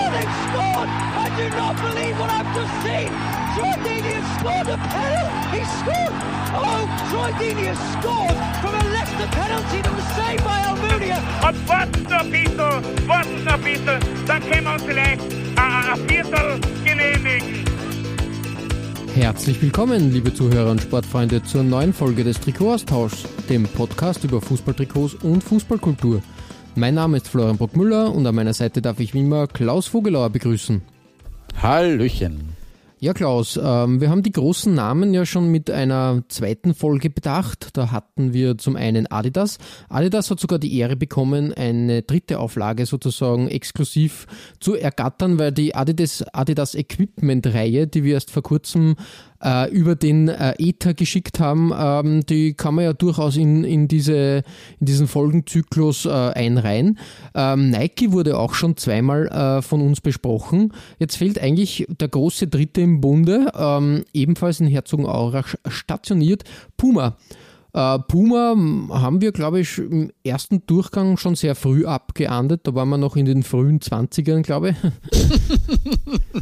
Oh, they've scored! I do not believe what I've just seen! Troy Deeney has scored a penalty! He scored! Oh, Troy Deeney has scored from a Leicester penalty that was saved by Almunia! Und warten noch ein bisschen, warten noch ein bisschen, dann können wir uns vielleicht ein, ein Viertel genehmigen. Herzlich willkommen, liebe Zuhörer und Sportfreunde, zur neuen Folge des Trikotaustauschs, dem Podcast über Fußballtrikots und Fußballkultur. Mein Name ist Florian Brockmüller und an meiner Seite darf ich wie immer Klaus Vogelauer begrüßen. Hallöchen. Ja, Klaus, ähm, wir haben die großen Namen ja schon mit einer zweiten Folge bedacht. Da hatten wir zum einen Adidas. Adidas hat sogar die Ehre bekommen, eine dritte Auflage sozusagen exklusiv zu ergattern, weil die Adidas, Adidas Equipment Reihe, die wir erst vor kurzem äh, über den äh, Ether geschickt haben, ähm, die kann man ja durchaus in, in, diese, in diesen Folgenzyklus äh, einreihen. Ähm, Nike wurde auch schon zweimal äh, von uns besprochen. Jetzt fehlt eigentlich der große Dritte im Bunde, ähm, ebenfalls in Herzogenaurach stationiert, Puma. Äh, Puma haben wir, glaube ich, im ersten Durchgang schon sehr früh abgeahndet. Da waren wir noch in den frühen 20ern, glaube ich.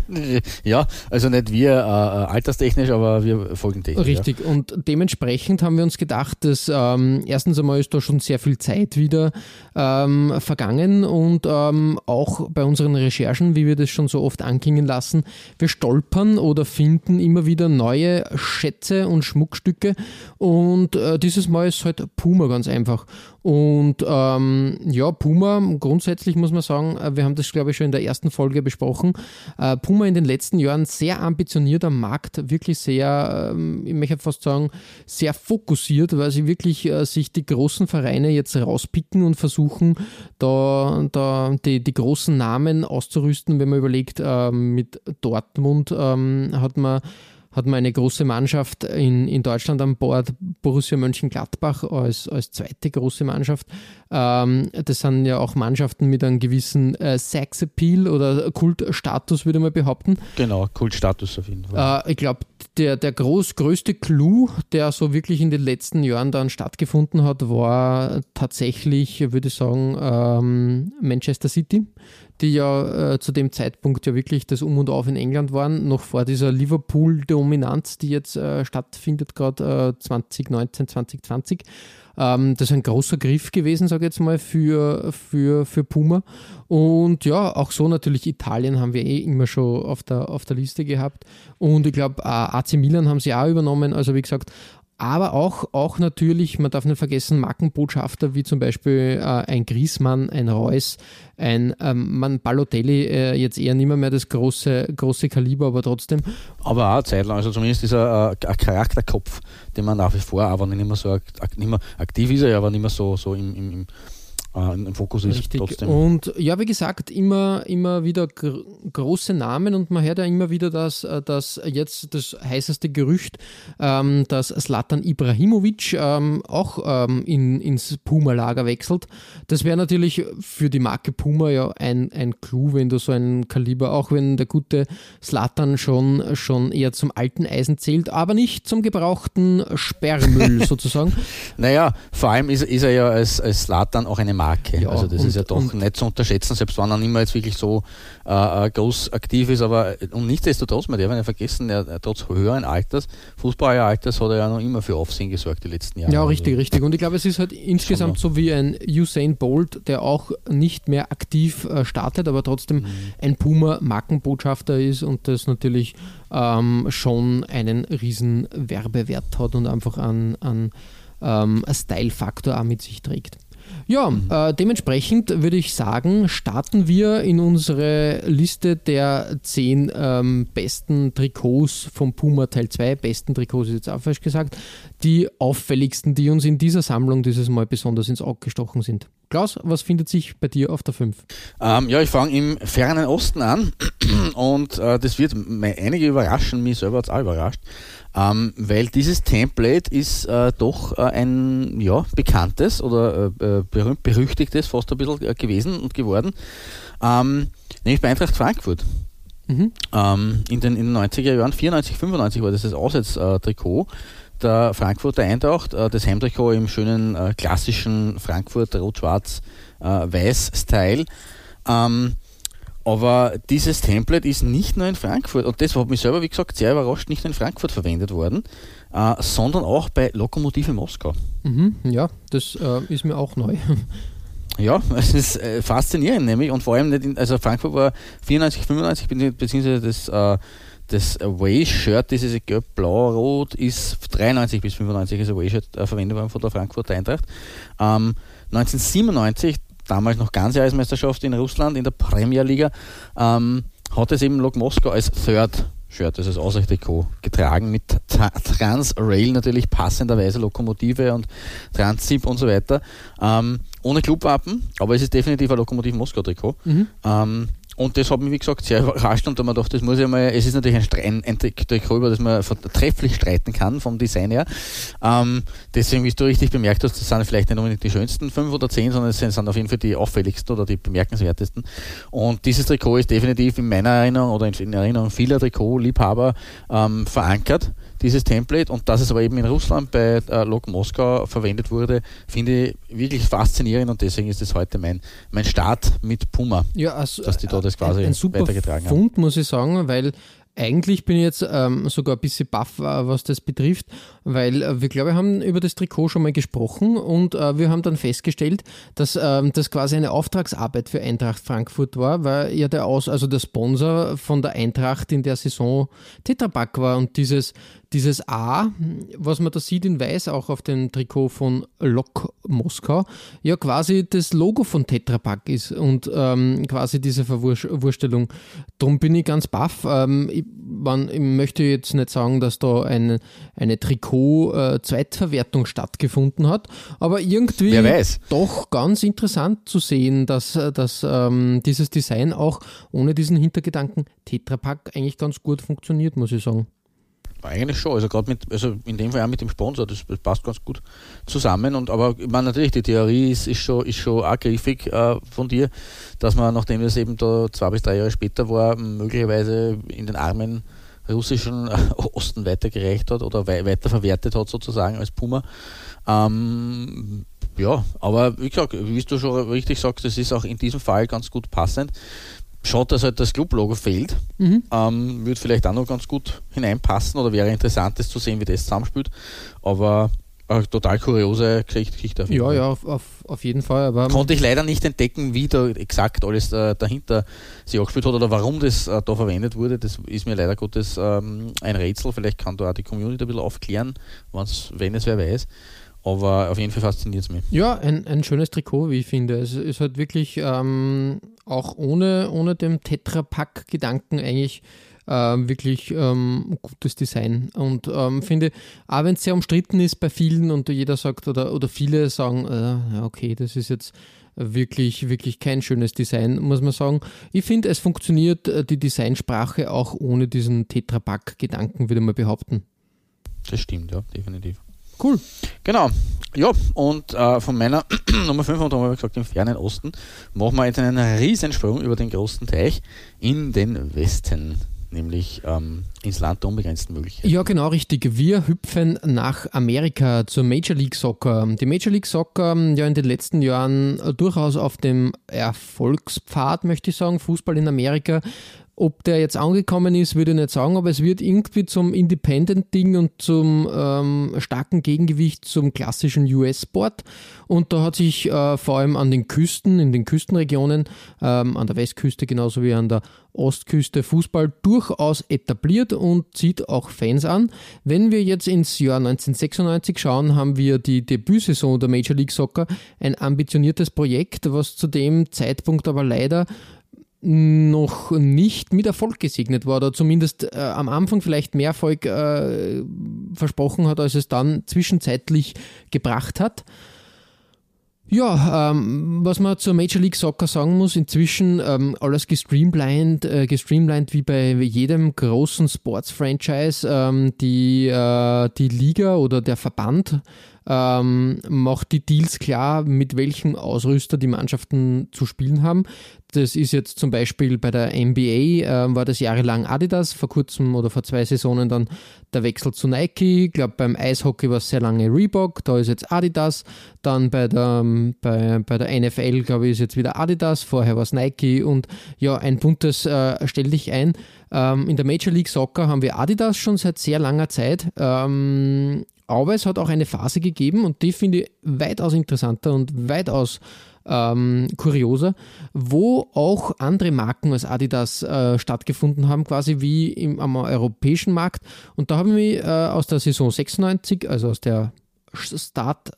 ja, also nicht wir äh, alterstechnisch, aber wir folgentechnisch. Richtig, ja. und dementsprechend haben wir uns gedacht, dass ähm, erstens einmal ist da schon sehr viel Zeit wieder ähm, vergangen und ähm, auch bei unseren Recherchen, wie wir das schon so oft anklingen lassen, wir stolpern oder finden immer wieder neue Schätze und Schmuckstücke und äh, dieses Mal ist halt Puma ganz einfach. Und ähm, ja, Puma, grundsätzlich muss man sagen, äh, wir haben das glaube ich schon in der ersten Folge besprochen. Äh, Puma in den letzten Jahren sehr ambitioniert am Markt, wirklich sehr, ähm, ich möchte fast sagen, sehr fokussiert, weil sie wirklich äh, sich die großen Vereine jetzt rauspicken und versuchen, da, da die, die großen Namen auszurüsten. Wenn man überlegt, äh, mit Dortmund ähm, hat man hat man eine große Mannschaft in, in Deutschland an Bord, Borussia Mönchengladbach als, als zweite große Mannschaft. Ähm, das sind ja auch Mannschaften mit einem gewissen äh, Sex-Appeal oder Kultstatus, würde man behaupten. Genau, Kultstatus auf jeden Fall. Äh, ich glaube, der, der groß, größte Clou, der so wirklich in den letzten Jahren dann stattgefunden hat, war tatsächlich, würde ich sagen, ähm, Manchester City die ja äh, zu dem Zeitpunkt ja wirklich das Um und Auf in England waren, noch vor dieser Liverpool-Dominanz, die jetzt äh, stattfindet, gerade äh, 2019, 2020. Ähm, das ist ein großer Griff gewesen, sage ich jetzt mal, für, für, für Puma. Und ja, auch so natürlich Italien haben wir eh immer schon auf der, auf der Liste gehabt. Und ich glaube, AC Milan haben sie auch übernommen. Also wie gesagt, aber auch, auch natürlich, man darf nicht vergessen, Markenbotschafter wie zum Beispiel äh, ein Griesmann, ein Reus, ein ähm, man Balotelli, äh, jetzt eher nicht mehr, das große, große Kaliber, aber trotzdem. Aber auch eine Zeit lang, also zumindest ist er äh, ein Charakterkopf, den man nach wie vor, aber nicht mehr so nicht mehr aktiv ist er, aber nicht mehr so, so im, im, im äh, im Fokus ist. Richtig. Trotzdem. Und ja, wie gesagt, immer, immer wieder gr große Namen und man hört ja immer wieder, dass, äh, dass jetzt das heißeste Gerücht, ähm, dass Slatan Ibrahimovic ähm, auch ähm, in, ins Puma-Lager wechselt. Das wäre natürlich für die Marke Puma ja ein, ein Clou, wenn du so ein Kaliber, auch wenn der gute Slatan schon, schon eher zum alten Eisen zählt, aber nicht zum gebrauchten Sperrmüll sozusagen. Naja, vor allem ist, ist er ja als, als Slatan auch eine Marke. Ja, also das und, ist ja doch nicht zu unterschätzen, selbst wenn er nicht mehr jetzt wirklich so äh, äh groß aktiv ist, aber und nichtsdestotrotz, man darf nicht vergessen, er, er, trotz höheren Alters, Fußballeralters, hat er ja noch immer für Aufsehen gesorgt die letzten Jahre. Ja, richtig, also, richtig. Und ich glaube, es ist halt insgesamt so wie ein Usain Bolt, der auch nicht mehr aktiv äh, startet, aber trotzdem mhm. ein Puma-Markenbotschafter ist und das natürlich ähm, schon einen riesen Werbewert hat und einfach an, an ähm, Style-Faktor auch mit sich trägt. Ja, äh, dementsprechend würde ich sagen, starten wir in unsere Liste der zehn ähm, besten Trikots vom Puma Teil 2. Besten Trikots ist jetzt auch falsch gesagt. Die auffälligsten, die uns in dieser Sammlung dieses Mal besonders ins Auge gestochen sind. Klaus, was findet sich bei dir auf der 5? Ähm, ja, ich fange im fernen Osten an und äh, das wird einige überraschen, mich selber hat es auch überrascht. Ähm, weil dieses Template ist äh, doch äh, ein ja, bekanntes oder äh, äh berühmt berüchtigtes fast ein bisschen äh, gewesen und geworden. Ähm, nämlich bei Eintracht Frankfurt. Mhm. Ähm, in, den, in den 90er Jahren, 94, 95 war das das Auswärtstrikot der Frankfurter Eintracht, äh, das Heimtrikot im schönen klassischen Frankfurt Rot-Schwarz-Weiß-Style. Ähm, aber dieses Template ist nicht nur in Frankfurt, und das hat mich selber, wie gesagt, sehr überrascht, nicht nur in Frankfurt verwendet worden, äh, sondern auch bei Lokomotive Moskau. Mhm, ja, das äh, ist mir auch neu. Ja, es ist äh, faszinierend, nämlich, und vor allem nicht, in, also Frankfurt war 94, 95, beziehungsweise das, äh, das Away-Shirt, dieses gelb, blau, rot, ist 93 bis 95 als Away-Shirt äh, verwendet worden von der Frankfurter Eintracht. Ähm, 1997 damals noch Ganzjahresmeisterschaft in Russland in der Premier Liga, ähm, hat es eben Lok Moskau als Third Shirt, also als Ausrichtrikot, getragen mit Transrail natürlich passenderweise Lokomotive und Transip und so weiter. Ähm, ohne Clubwappen, aber es ist definitiv ein Lokomotiv Moskau Trikot. Mhm. Ähm, und das hat mich, wie gesagt, sehr überrascht und da man gedacht, das muss ja mal, es ist natürlich ein, ein Trikot, über das man trefflich streiten kann vom Design her. Ähm, deswegen, wie du richtig bemerkt hast, das sind vielleicht nicht unbedingt die schönsten fünf oder zehn, sondern es sind auf jeden Fall die auffälligsten oder die bemerkenswertesten. Und dieses Trikot ist definitiv in meiner Erinnerung oder in, Erinnerung vieler Trikotliebhaber ähm, verankert dieses Template und dass es aber eben in Russland bei äh, Lok Moskau verwendet wurde, finde ich wirklich faszinierend und deswegen ist es heute mein, mein Start mit Puma, ja, also, dass die da das quasi ein, ein super weitergetragen Fund, haben. muss ich sagen, weil eigentlich bin ich jetzt ähm, sogar ein bisschen baff, äh, was das betrifft, weil äh, wir, glaube ich, haben über das Trikot schon mal gesprochen und äh, wir haben dann festgestellt, dass ähm, das quasi eine Auftragsarbeit für Eintracht Frankfurt war, weil ja der Aus, also der Sponsor von der Eintracht in der Saison Tetrapack war und dieses dieses A, was man da sieht in weiß, auch auf dem Trikot von Lok Moskau, ja quasi das Logo von Tetra Pak ist und ähm, quasi diese Verwurstelung. Darum bin ich ganz baff. Ähm, ich, man, ich, möchte jetzt nicht sagen, dass da eine, eine Trikot-Zweitverwertung äh, stattgefunden hat, aber irgendwie doch ganz interessant zu sehen, dass, dass ähm, dieses Design auch ohne diesen Hintergedanken Tetra Pak eigentlich ganz gut funktioniert, muss ich sagen. Eigentlich schon, also gerade mit, also in dem Fall auch mit dem Sponsor, das, passt ganz gut zusammen. Und aber ich meine natürlich, die Theorie ist, ist schon, ist schon auch griffig äh, von dir, dass man, nachdem das eben da zwei bis drei Jahre später war, möglicherweise in den armen russischen Osten weitergereicht hat oder wei weiterverwertet hat sozusagen als Puma. Ähm, ja, aber wie gesagt, wie du schon richtig sagst, das ist auch in diesem Fall ganz gut passend. Schaut, dass halt das Club-Logo fehlt. Mhm. Ähm, würde vielleicht auch noch ganz gut hineinpassen oder wäre interessant, das zu sehen, wie das zusammenspielt. Aber eine total kuriose Geschichte. Auf ja, ja, auf, auf, jeden Fall. Aber Konnte ich leider nicht entdecken, wie da exakt alles äh, dahinter sich angespielt hat oder warum das äh, da verwendet wurde. Das ist mir leider Gottes ähm, ein Rätsel. Vielleicht kann da auch die Community ein bisschen aufklären, wenn es wer weiß. Aber auf jeden Fall fasziniert es mich. Ja, ein, ein schönes Trikot, wie ich finde. Es ist halt wirklich ähm, auch ohne, ohne dem Tetra-Pack-Gedanken eigentlich äh, wirklich ähm, gutes Design. Und ähm, finde, auch wenn es sehr umstritten ist bei vielen und jeder sagt oder, oder viele sagen, äh, okay, das ist jetzt wirklich, wirklich kein schönes Design, muss man sagen. Ich finde, es funktioniert äh, die Designsprache auch ohne diesen Tetra-Pack-Gedanken, würde man behaupten. Das stimmt, ja, definitiv. Cool. Genau. Ja, und äh, von meiner Nummer 5, und da haben wir gesagt, im fernen Osten, machen wir jetzt einen Riesensprung über den großen Teich in den Westen nämlich ähm, ins Land der unbegrenzten Möglichkeiten. Ja, genau richtig. Wir hüpfen nach Amerika zur Major League Soccer. Die Major League Soccer ja in den letzten Jahren durchaus auf dem Erfolgspfad, möchte ich sagen, Fußball in Amerika ob der jetzt angekommen ist, würde ich nicht sagen, aber es wird irgendwie zum Independent-Ding und zum ähm, starken Gegengewicht zum klassischen US-Sport. Und da hat sich äh, vor allem an den Küsten, in den Küstenregionen, ähm, an der Westküste genauso wie an der Ostküste Fußball durchaus etabliert und zieht auch Fans an. Wenn wir jetzt ins Jahr 1996 schauen, haben wir die Debütsaison der Major League Soccer, ein ambitioniertes Projekt, was zu dem Zeitpunkt aber leider noch nicht mit Erfolg gesegnet war oder zumindest äh, am Anfang vielleicht mehr Erfolg äh, versprochen hat, als es dann zwischenzeitlich gebracht hat. Ja, ähm, was man zur Major League Soccer sagen muss, inzwischen ähm, alles gestreamlined, äh, gestreamlined wie bei jedem großen Sports-Franchise. Ähm, die, äh, die Liga oder der Verband ähm, macht die Deals klar, mit welchem Ausrüster die Mannschaften zu spielen haben. Das ist jetzt zum Beispiel bei der NBA, äh, war das jahrelang Adidas, vor kurzem oder vor zwei Saisonen dann der Wechsel zu Nike. Ich glaube, beim Eishockey war es sehr lange Reebok, da ist jetzt Adidas. Dann bei der, ähm, bei, bei der NFL, glaube ich, ist jetzt wieder Adidas, vorher war es Nike und ja, ein buntes äh, Stell dich ein. Ähm, in der Major League Soccer haben wir Adidas schon seit sehr langer Zeit. Ähm, aber es hat auch eine Phase gegeben und die finde ich weitaus interessanter und weitaus ähm, kurioser, wo auch andere Marken als Adidas äh, stattgefunden haben, quasi wie im, am europäischen Markt. Und da haben wir äh, aus der Saison 96, also aus der Start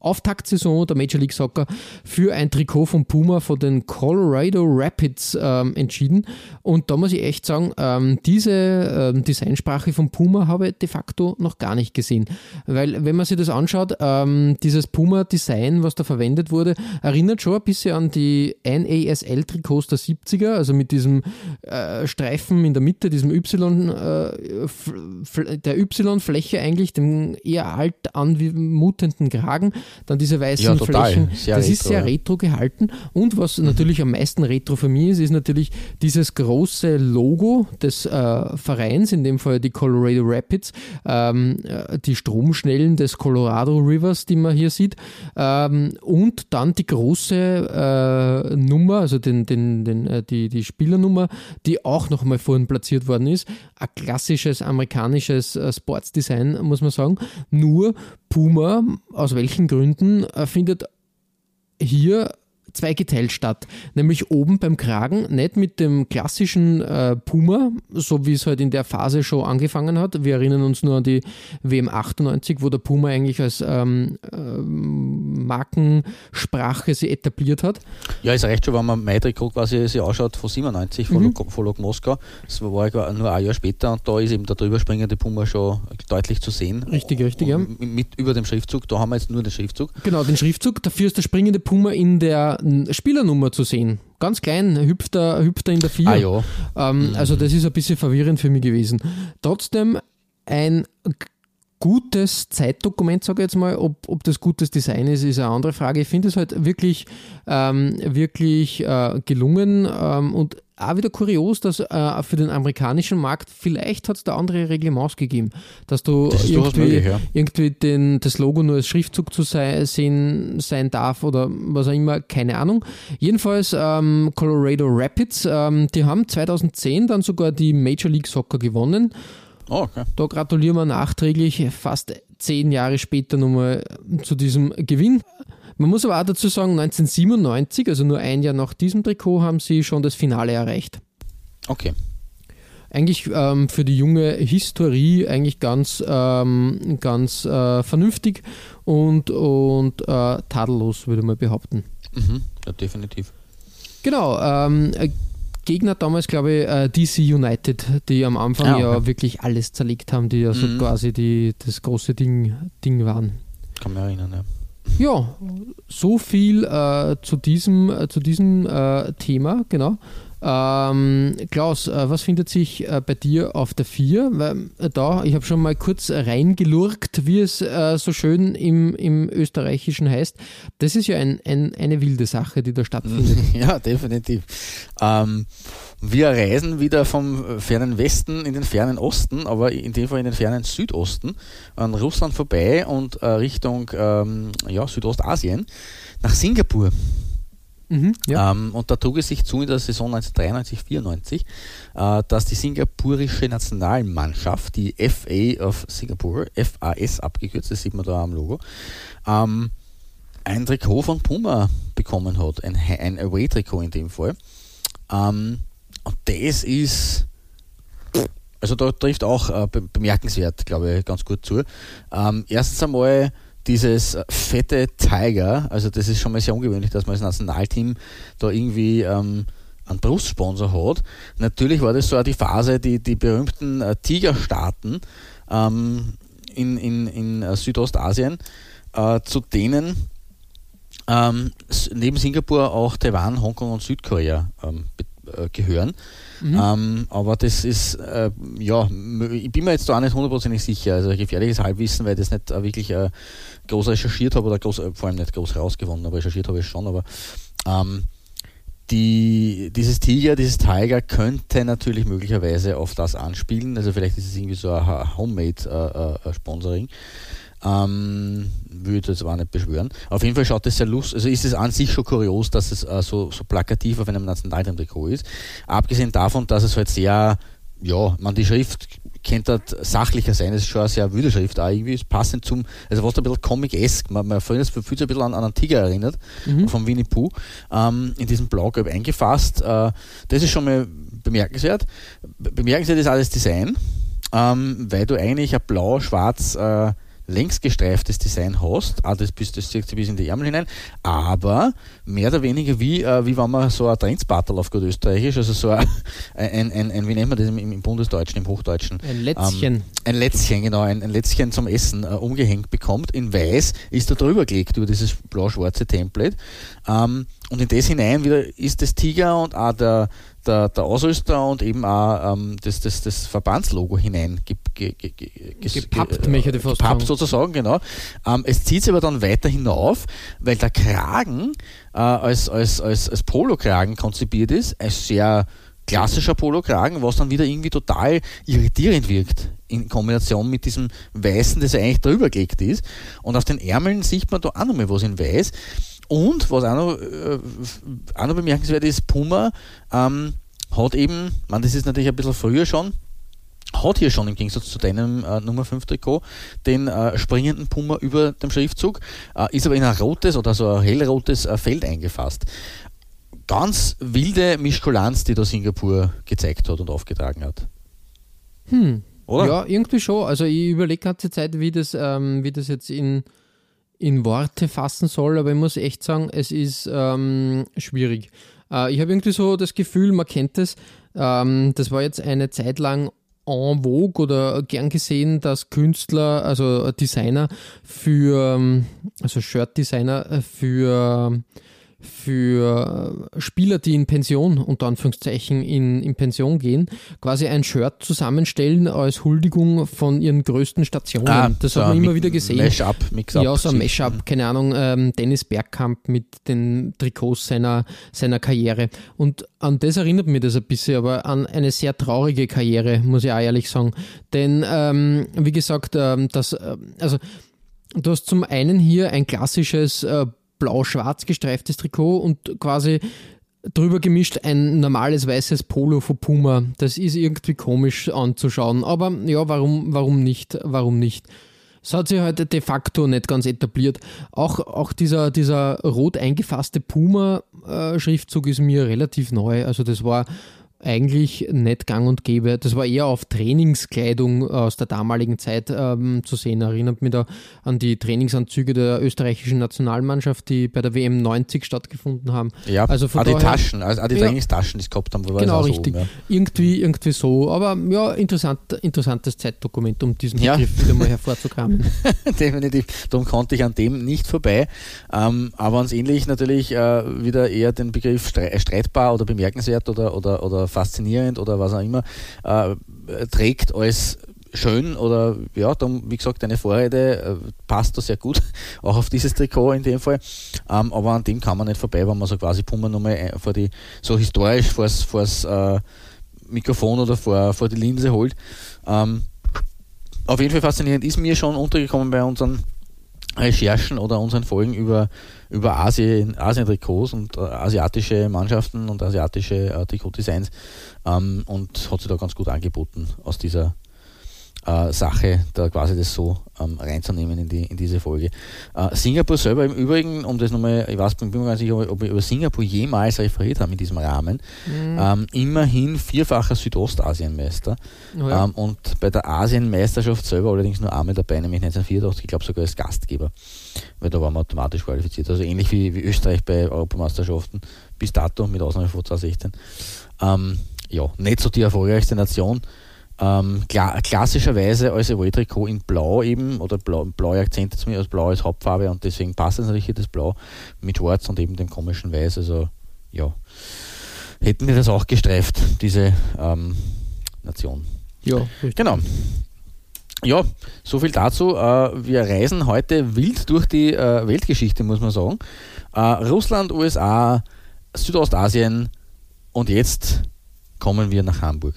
Auftaktsaison der Major League Soccer für ein Trikot von Puma von den Colorado Rapids ähm, entschieden. Und da muss ich echt sagen, ähm, diese ähm, Designsprache von Puma habe ich de facto noch gar nicht gesehen. Weil, wenn man sich das anschaut, ähm, dieses Puma-Design, was da verwendet wurde, erinnert schon ein bisschen an die NASL-Trikots der 70er, also mit diesem äh, Streifen in der Mitte, diesem Y, äh, der Y-Fläche eigentlich, dem eher alt anmutenden Kragen dann diese weißen ja, Flächen. Sehr das retro, ist sehr retro gehalten. Und was mhm. natürlich am meisten retro für mich ist, ist natürlich dieses große Logo des äh, Vereins, in dem Fall die Colorado Rapids, ähm, äh, die Stromschnellen des Colorado Rivers, die man hier sieht, ähm, und dann die große äh, Nummer, also den, den, den, äh, die, die Spielernummer, die auch nochmal vorhin platziert worden ist. Ein klassisches amerikanisches äh, Sportsdesign, muss man sagen. Nur Puma, aus welchen Gründen, äh, findet hier zweigeteilt statt. Nämlich oben beim Kragen, nicht mit dem klassischen äh, Puma, so wie es halt in der Phase schon angefangen hat. Wir erinnern uns nur an die WM 98, wo der Puma eigentlich als ähm, äh, Markensprache sie etabliert hat. Ja, ist recht schon, wenn man mein Trikot quasi sich anschaut von 97, von, mhm. Lok, von Lok Moskau. Das war ja nur ein Jahr später und da ist eben der drüber springende Puma schon deutlich zu sehen. Richtig, richtig, ja. Mit über dem Schriftzug, da haben wir jetzt nur den Schriftzug. Genau, den Schriftzug. Dafür ist der springende Puma in der Spielernummer zu sehen. Ganz klein, hüpft er, hüpft er in der 4. Ah, ja. ähm, mhm. Also das ist ein bisschen verwirrend für mich gewesen. Trotzdem ein gutes Zeitdokument, sage ich jetzt mal. Ob, ob das gutes Design ist, ist eine andere Frage. Ich finde es halt wirklich, ähm, wirklich äh, gelungen ähm, und auch wieder kurios, dass äh, für den amerikanischen Markt vielleicht hat es da andere Reglements gegeben, dass du das irgendwie, möglich, ja. irgendwie den, das Logo nur als Schriftzug zu sei, sehen sein darf oder was auch immer, keine Ahnung. Jedenfalls ähm, Colorado Rapids, ähm, die haben 2010 dann sogar die Major League Soccer gewonnen. Oh, okay. Da gratulieren wir nachträglich fast zehn Jahre später nochmal zu diesem Gewinn. Man muss aber auch dazu sagen, 1997, also nur ein Jahr nach diesem Trikot, haben sie schon das Finale erreicht. Okay. Eigentlich ähm, für die junge Historie eigentlich ganz, ähm, ganz äh, vernünftig und, und äh, tadellos, würde man behaupten. Mhm, ja, definitiv. Genau. Ähm, Gegner damals, glaube ich, äh, DC United, die am Anfang ah, okay. ja wirklich alles zerlegt haben, die ja so mhm. quasi die, das große Ding, Ding waren. Kann mich erinnern, ja. Ja, so viel äh, zu diesem, äh, zu diesem äh, Thema, genau. Ähm, Klaus, äh, was findet sich äh, bei dir auf der 4? Weil, äh, da, ich habe schon mal kurz reingelurkt, wie es so schön im, im Österreichischen heißt. Das ist ja ein, ein, eine wilde Sache, die da stattfindet. Ja, definitiv. Ähm, wir reisen wieder vom fernen Westen in den fernen Osten, aber in dem Fall in den fernen Südosten, an Russland vorbei und Richtung ähm, ja, Südostasien, nach Singapur. Mhm, ja. ähm, und da trug es sich zu in der Saison 1993-94, äh, dass die singapurische Nationalmannschaft, die FA of Singapore, FAS abgekürzt, das sieht man da am Logo, ähm, ein Trikot von Puma bekommen hat, ein, ein Away-Trikot in dem Fall. Ähm, und das ist, also da trifft auch äh, bemerkenswert, glaube ich, ganz gut zu. Ähm, erstens einmal dieses fette Tiger, also das ist schon mal sehr ungewöhnlich, dass man als Nationalteam da irgendwie ähm, einen Brustsponsor hat. Natürlich war das so auch die Phase, die, die berühmten äh, Tigerstaaten ähm, in, in, in äh, Südostasien, äh, zu denen ähm, neben Singapur auch Taiwan, Hongkong und Südkorea ähm, äh, gehören. Mhm. Ähm, aber das ist, äh, ja, ich bin mir jetzt da auch nicht hundertprozentig sicher. Also gefährliches Halbwissen, weil ich das nicht äh, wirklich äh, groß recherchiert habe oder groß, äh, vor allem nicht groß rausgefunden habe. Recherchiert habe ich schon, aber ähm, die, dieses Tiger, dieses Tiger könnte natürlich möglicherweise auf das anspielen. Also vielleicht ist es irgendwie so ein Homemade-Sponsoring. Äh, ähm, würde das aber nicht beschwören. Auf jeden Fall schaut es sehr lustig, also ist es an sich schon kurios, dass es äh, so, so plakativ auf einem Nationalteam-Trikot ist. Abgesehen davon, dass es halt sehr, ja, man die Schrift könnte halt sachlicher sein, es ist schon eine sehr wüde Schrift auch irgendwie, ist passend zum, also was ein bisschen Comic-esque, man, man fühlt sich ein bisschen an, an einen Tiger erinnert, mhm. von Winnie Pooh, ähm, in diesem Blaugelb eingefasst. Äh, das ist schon mal bemerkenswert. Bemerkenswert ist alles Design, ähm, weil du eigentlich ein blau-schwarz äh, längsgestreiftes Design hast, auch das, bis, das zieht sich bis in die Ärmel hinein, aber mehr oder weniger wie, äh, wie wenn man so ein Trendspartel auf gut Österreichisch, also so ein, ein, ein, ein, wie nennt man das im, im Bundesdeutschen, im Hochdeutschen? Ein Lätzchen. Ähm, ein Lätzchen, genau, ein, ein Lätzchen zum Essen äh, umgehängt bekommt. In weiß ist da drüber gelegt über dieses blau-schwarze Template. Ähm, und in das hinein wieder ist das Tiger und auch der, der, der Ausrüster und eben auch ähm, das, das, das Verbandslogo hinein ge, ge, ge, gepappt, äh, fast gepappt sozusagen, genau. Ähm, es zieht sich aber dann weiter hinauf, weil der Kragen äh, als, als, als, als Polokragen konzipiert ist, ein sehr klassischer Polokragen, was dann wieder irgendwie total irritierend wirkt in Kombination mit diesem Weißen, das ja eigentlich drüber gelegt ist. Und auf den Ärmeln sieht man da auch nochmal was in Weiß. Und was auch noch, äh, auch noch bemerkenswert ist, Puma ähm, hat eben, man, das ist natürlich ein bisschen früher schon, hat hier schon im Gegensatz zu deinem äh, Nummer 5 Trikot den äh, springenden Puma über dem Schriftzug, äh, ist aber in ein rotes oder so ein hellrotes äh, Feld eingefasst. Ganz wilde Mischkulanz, die da Singapur gezeigt hat und aufgetragen hat. Hm. Oder? Ja, irgendwie schon. Also ich überlege ganze Zeit, wie das, ähm, wie das jetzt in in Worte fassen soll, aber ich muss echt sagen, es ist ähm, schwierig. Äh, ich habe irgendwie so das Gefühl, man kennt es, ähm, das war jetzt eine Zeit lang en vogue oder gern gesehen, dass Künstler, also Designer für, ähm, also Shirt-Designer für für Spieler, die in Pension, unter Anführungszeichen, in, in Pension gehen, quasi ein Shirt zusammenstellen als Huldigung von ihren größten Stationen. Ah, das so hat man immer wieder gesehen. Mashup, Mix-up. Ja, so ein Mashup, keine Ahnung, ähm, Dennis Bergkamp mit den Trikots seiner, seiner Karriere. Und an das erinnert mich das ein bisschen, aber an eine sehr traurige Karriere, muss ich auch ehrlich sagen. Denn, ähm, wie gesagt, ähm, das, äh, also, Du hast zum einen hier ein klassisches äh, blau-schwarz gestreiftes Trikot und quasi drüber gemischt ein normales weißes Polo von Puma. Das ist irgendwie komisch anzuschauen. Aber ja, warum, warum nicht? Warum nicht? Es hat sich heute de facto nicht ganz etabliert. Auch, auch dieser, dieser rot eingefasste Puma-Schriftzug ist mir relativ neu. Also das war eigentlich nicht gang und gäbe. Das war eher auf Trainingskleidung aus der damaligen Zeit ähm, zu sehen. Erinnert mich da an die Trainingsanzüge der österreichischen Nationalmannschaft, die bei der WM 90 stattgefunden haben. Ja, also von auch die Taschen, also auch die ja, Trainingstaschen, die es gehabt haben. Genau, richtig. Oben, ja. irgendwie, irgendwie so. Aber ja, interessant, interessantes Zeitdokument, um diesen ja. Begriff wieder mal hervorzukramen. Definitiv. Darum konnte ich an dem nicht vorbei. Ähm, aber uns ähnlich natürlich äh, wieder eher den Begriff streitbar oder bemerkenswert oder, oder, oder faszinierend oder was auch immer äh, trägt als schön oder ja, dann, wie gesagt, eine Vorrede äh, passt da sehr gut, auch auf dieses Trikot in dem Fall. Ähm, aber an dem kann man nicht vorbei, wenn man so quasi Pummer nochmal vor die, so historisch vor das äh, Mikrofon oder vor, vor die Linse holt. Ähm, auf jeden Fall faszinierend ist mir schon untergekommen bei unseren Recherchen oder unseren Folgen über, über Asien, Asien-Trikots und äh, asiatische Mannschaften und asiatische äh, Trikotdesigns ähm, und hat sich da ganz gut angeboten aus dieser äh, Sache, da quasi das so ähm, reinzunehmen in, die, in diese Folge. Äh, Singapur selber im Übrigen, um das nochmal, ich weiß, bin mir gar nicht sicher, ob wir über Singapur jemals referiert haben in diesem Rahmen, mhm. ähm, immerhin vierfacher Südostasienmeister oh ja. ähm, und bei der Asienmeisterschaft selber allerdings nur einmal dabei, nämlich 1984, ich glaube sogar als Gastgeber, weil da waren wir automatisch qualifiziert. Also ähnlich wie, wie Österreich bei Europameisterschaften bis dato, mit Ausnahme von 2016. Ähm, ja, nicht so die erfolgreichste Nation, ähm, kla klassischerweise als Away-Trikot in Blau eben oder blau, blaue Akzente zu mir, als Blau als Hauptfarbe und deswegen passt es natürlich hier das Blau mit Schwarz und eben dem komischen Weiß. Also ja, hätten wir das auch gestreift, diese ähm, Nation. Ja, richtig. genau. Ja, so viel dazu. Äh, wir reisen heute wild durch die äh, Weltgeschichte, muss man sagen. Äh, Russland, USA, Südostasien und jetzt kommen wir nach Hamburg.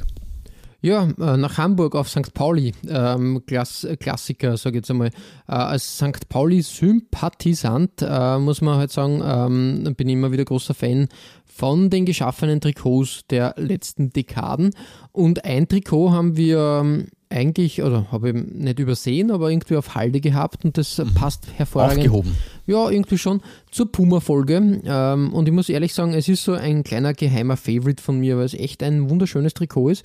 Ja, äh, nach Hamburg auf St. Pauli, ähm, Klass Klassiker, sage ich jetzt einmal. Äh, als St. Pauli-Sympathisant äh, muss man halt sagen, ähm, bin ich immer wieder großer Fan von den geschaffenen Trikots der letzten Dekaden. Und ein Trikot haben wir ähm, eigentlich, oder habe ich nicht übersehen, aber irgendwie auf Halde gehabt und das mhm. passt hervorragend. Aufgehoben. Ja, irgendwie schon zur Puma-Folge. Ähm, und ich muss ehrlich sagen, es ist so ein kleiner geheimer Favorite von mir, weil es echt ein wunderschönes Trikot ist.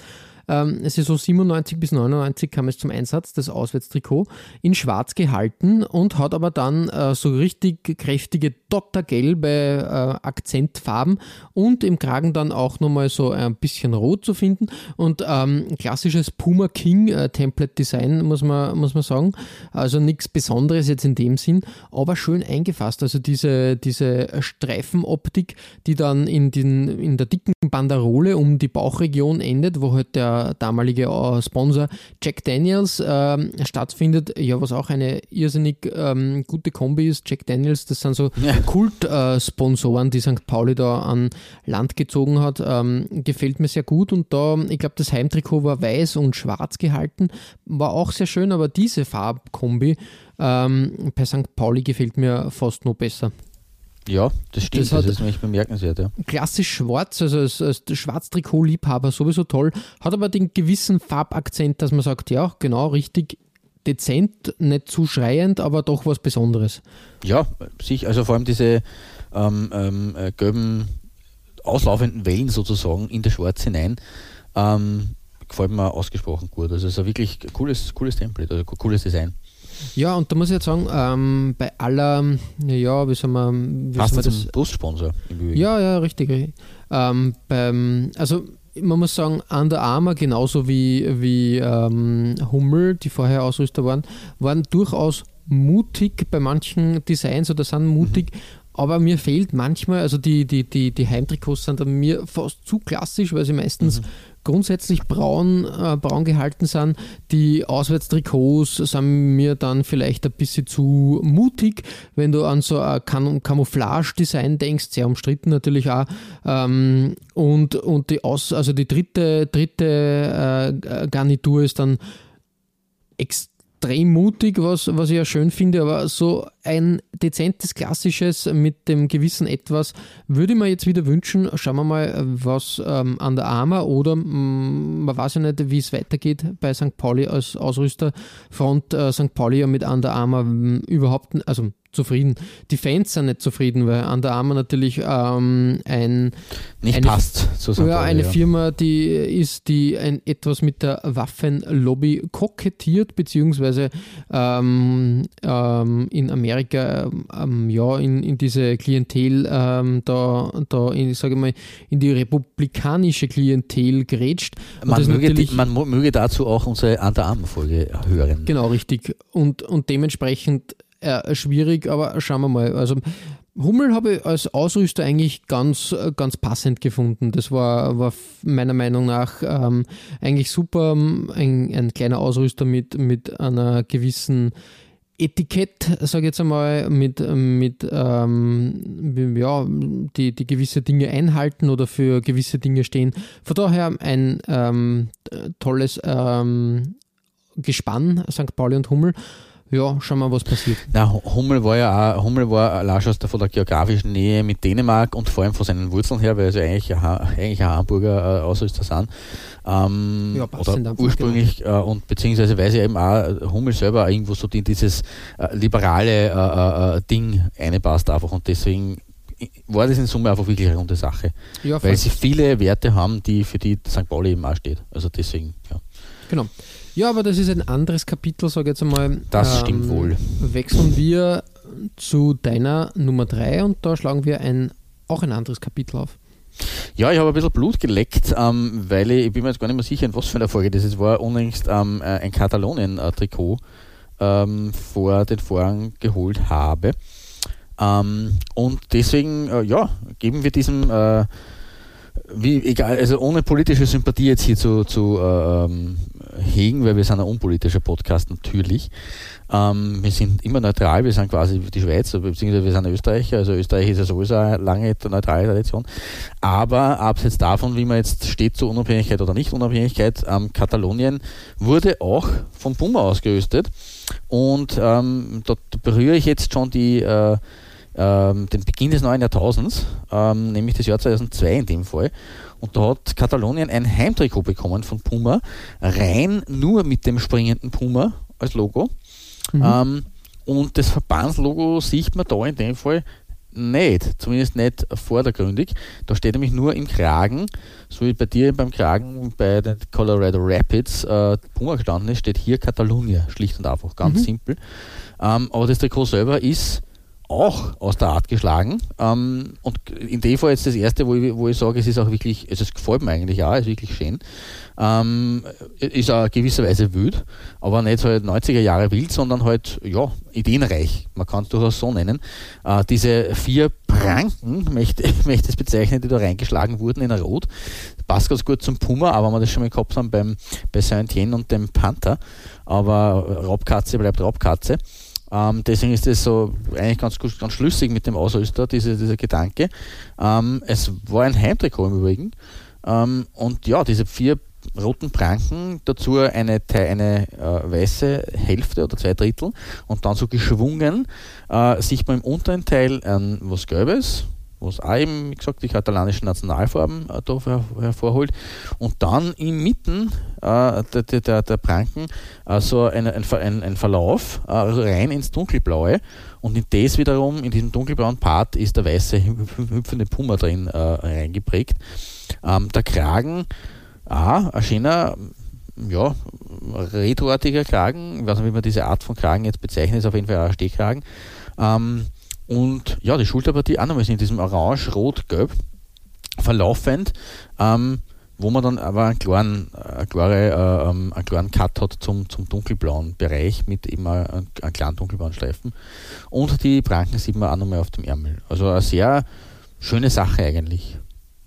Ähm, so 97 bis 99 kam es zum Einsatz, das Auswärtstrikot, in schwarz gehalten und hat aber dann äh, so richtig kräftige dottergelbe äh, Akzentfarben und im Kragen dann auch nochmal so ein bisschen rot zu finden und ähm, klassisches Puma King äh, Template Design, muss man, muss man sagen. Also nichts Besonderes jetzt in dem Sinn, aber schön eingefasst. Also diese, diese Streifenoptik, die dann in, den, in der dicken Banderole um die Bauchregion endet, wo halt der damalige äh, Sponsor Jack Daniels ähm, stattfindet. Ja, was auch eine irrsinnig ähm, gute Kombi ist. Jack Daniels, das sind so ja. Kult-Sponsoren, äh, die St. Pauli da an Land gezogen hat. Ähm, gefällt mir sehr gut und da, ich glaube, das Heimtrikot war weiß und schwarz gehalten. War auch sehr schön, aber diese Farbkombi ähm, bei St. Pauli gefällt mir fast noch besser. Ja, das stimmt, das, das ist nämlich bemerkenswert. Ja. Klassisch schwarz, also als, als Schwarz-Trikot-Liebhaber sowieso toll, hat aber den gewissen Farbakzent, dass man sagt, ja, genau, richtig dezent, nicht zu schreiend, aber doch was Besonderes. Ja, sich, also vor allem diese ähm, ähm, äh, gelben auslaufenden Wellen sozusagen in das Schwarz hinein, ähm, gefällt mir ausgesprochen gut. Also es ist ein wirklich cooles, cooles Template, also cooles Design. Ja, und da muss ich jetzt sagen, ähm, bei aller, ja, wie soll man, wie Hast soll man das? Bussponsor Ja, ja, richtig. Ähm, beim, also man muss sagen, Under Armour, genauso wie, wie ähm, Hummel, die vorher Ausrüster waren, waren durchaus mutig bei manchen Designs oder sind mutig. Mhm. Aber mir fehlt manchmal, also die, die, die, die Heimtrikots sind mir fast zu klassisch, weil sie meistens mhm grundsätzlich braun, äh, braun gehalten sind. Die Auswärtstrikots sind mir dann vielleicht ein bisschen zu mutig, wenn du an so ein Cam Camouflage-Design denkst, sehr umstritten natürlich auch. Ähm, und, und die Aus, also die dritte, dritte äh, Garnitur ist dann extrem extrem was, was ich ja schön finde, aber so ein dezentes, klassisches mit dem gewissen Etwas würde ich mir jetzt wieder wünschen. Schauen wir mal, was ähm, an der Arma oder mh, mm, man weiß ja nicht, wie es weitergeht bei St. Pauli als Ausrüsterfront. Äh, St. Pauli ja mit Under Armour mm, überhaupt, also zufrieden. Die Fans sind nicht zufrieden, weil Under Armour natürlich ähm, ein nicht eine, passt. So ja, eine ja. Firma, die ist, die ein, etwas mit der Waffenlobby kokettiert, beziehungsweise ähm, ähm, in Amerika ähm, ja in, in diese Klientel ähm, da, da in, sage mal, in die republikanische Klientel grätscht. Man möge, die, man möge dazu auch unsere Under Armour-Folge hören. Genau, richtig. Und, und dementsprechend äh, schwierig, aber schauen wir mal. Also Hummel habe ich als Ausrüster eigentlich ganz, ganz passend gefunden. Das war, war meiner Meinung nach ähm, eigentlich super. Ein, ein, kleiner Ausrüster mit, mit einer gewissen Etikett, sage ich jetzt einmal, mit, mit ähm, ja, die, die gewisse Dinge einhalten oder für gewisse Dinge stehen. Von daher ein ähm, tolles ähm, Gespann, St. Pauli und Hummel. Ja, schauen wir, was passiert. Na, Hummel war ja auch, Hummel war allein schon von der geografischen Nähe mit Dänemark und vor allem von seinen Wurzeln her, weil er ja eigentlich ein, eigentlich ein Hamburger äh, Ausrüster sind. Ähm, ja, oder ursprünglich genau. äh, und beziehungsweise weil sie eben auch Hummel selber irgendwo so in dieses äh, liberale äh, äh, Ding einpasst einfach und deswegen war das in Summe einfach wirklich eine runde Sache. Ja, weil sie viele Werte haben, die für die St. Pauli eben auch steht. Also deswegen, ja. Genau. Ja, aber das ist ein anderes Kapitel, sage ich jetzt einmal. Das ähm, stimmt wohl. Wechseln wir zu deiner Nummer 3 und da schlagen wir ein, auch ein anderes Kapitel auf. Ja, ich habe ein bisschen Blut geleckt, ähm, weil ich, ich, bin mir jetzt gar nicht mehr sicher, in was für einer Folge das ist. war unlängst ähm, äh, ein Katalonien-Trikot ähm, vor den Vorhang geholt habe. Ähm, und deswegen, äh, ja, geben wir diesem, äh, wie, egal, also ohne politische Sympathie jetzt hier zu, zu äh, ähm, hegen, weil wir sind ein unpolitischer Podcast natürlich. Ähm, wir sind immer neutral, wir sind quasi die Schweiz, beziehungsweise wir sind Österreicher, also Österreich ist ja sowieso eine lange neutrale Tradition. Aber abseits davon, wie man jetzt steht zur Unabhängigkeit oder nicht Unabhängigkeit, ähm, Katalonien wurde auch vom Puma ausgerüstet. Und ähm, dort berühre ich jetzt schon die äh, ähm, den Beginn des neuen Jahrtausends, ähm, nämlich das Jahr 2002 in dem Fall. Und da hat Katalonien ein Heimtrikot bekommen von Puma, rein nur mit dem springenden Puma als Logo. Mhm. Ähm, und das Verbandslogo sieht man da in dem Fall nicht, zumindest nicht vordergründig. Da steht nämlich nur im Kragen, so wie bei dir beim Kragen bei den Colorado Rapids äh, Puma gestanden ist, steht hier Catalonia, schlicht und einfach, ganz mhm. simpel. Ähm, aber das Trikot selber ist auch aus der Art geschlagen. Ähm, und in dem Fall jetzt das erste, wo ich, wo ich sage, es ist auch wirklich, also es gefällt mir eigentlich auch, es ist wirklich schön. Ähm, ist auch gewisserweise wild, aber nicht halt 90er Jahre wild, sondern halt, ja, ideenreich. Man kann es durchaus so nennen. Äh, diese vier Pranken, möchte, ich möchte es bezeichnen, die da reingeschlagen wurden in Rot, passt ganz gut zum Puma, aber wir das schon mal gehabt haben beim, bei Saint-Étienne und dem Panther. Aber Raubkatze bleibt Raubkatze. Ähm, deswegen ist es so eigentlich ganz, ganz schlüssig mit dem Ausrüster, diese, dieser Gedanke. Ähm, es war ein Heimtrikot im Übrigen. Ähm, und ja, diese vier roten Pranken, dazu eine, eine äh, weiße Hälfte oder zwei Drittel und dann so geschwungen äh, sieht man im unteren Teil ähm, was Gelbes, was auch eben, wie gesagt, die katalanischen Nationalfarben äh, da her hervorholt. Und dann inmitten äh, der, der, der Pranken äh, so ein, ein, ein Verlauf äh, rein ins Dunkelblaue. Und in das wiederum, in diesem dunkelblauen Part, ist der weiße hüpfende Puma drin äh, reingeprägt. Ähm, der Kragen, ah, ein schöner, ja, retroartiger Kragen, ich weiß nicht, wie man diese Art von Kragen jetzt bezeichnet, ist auf jeden Fall ein Stehkragen. Ähm, und ja, die Schulterpartie auch nochmal in diesem Orange, Rot, Gelb verlaufend, ähm, wo man dann aber einen klaren, eine klare, äh, ähm, einen klaren Cut hat zum, zum dunkelblauen Bereich mit eben einem, einem klaren dunkelblauen Streifen. Und die Pranken sieht man auch nochmal auf dem Ärmel. Also eine sehr schöne Sache eigentlich,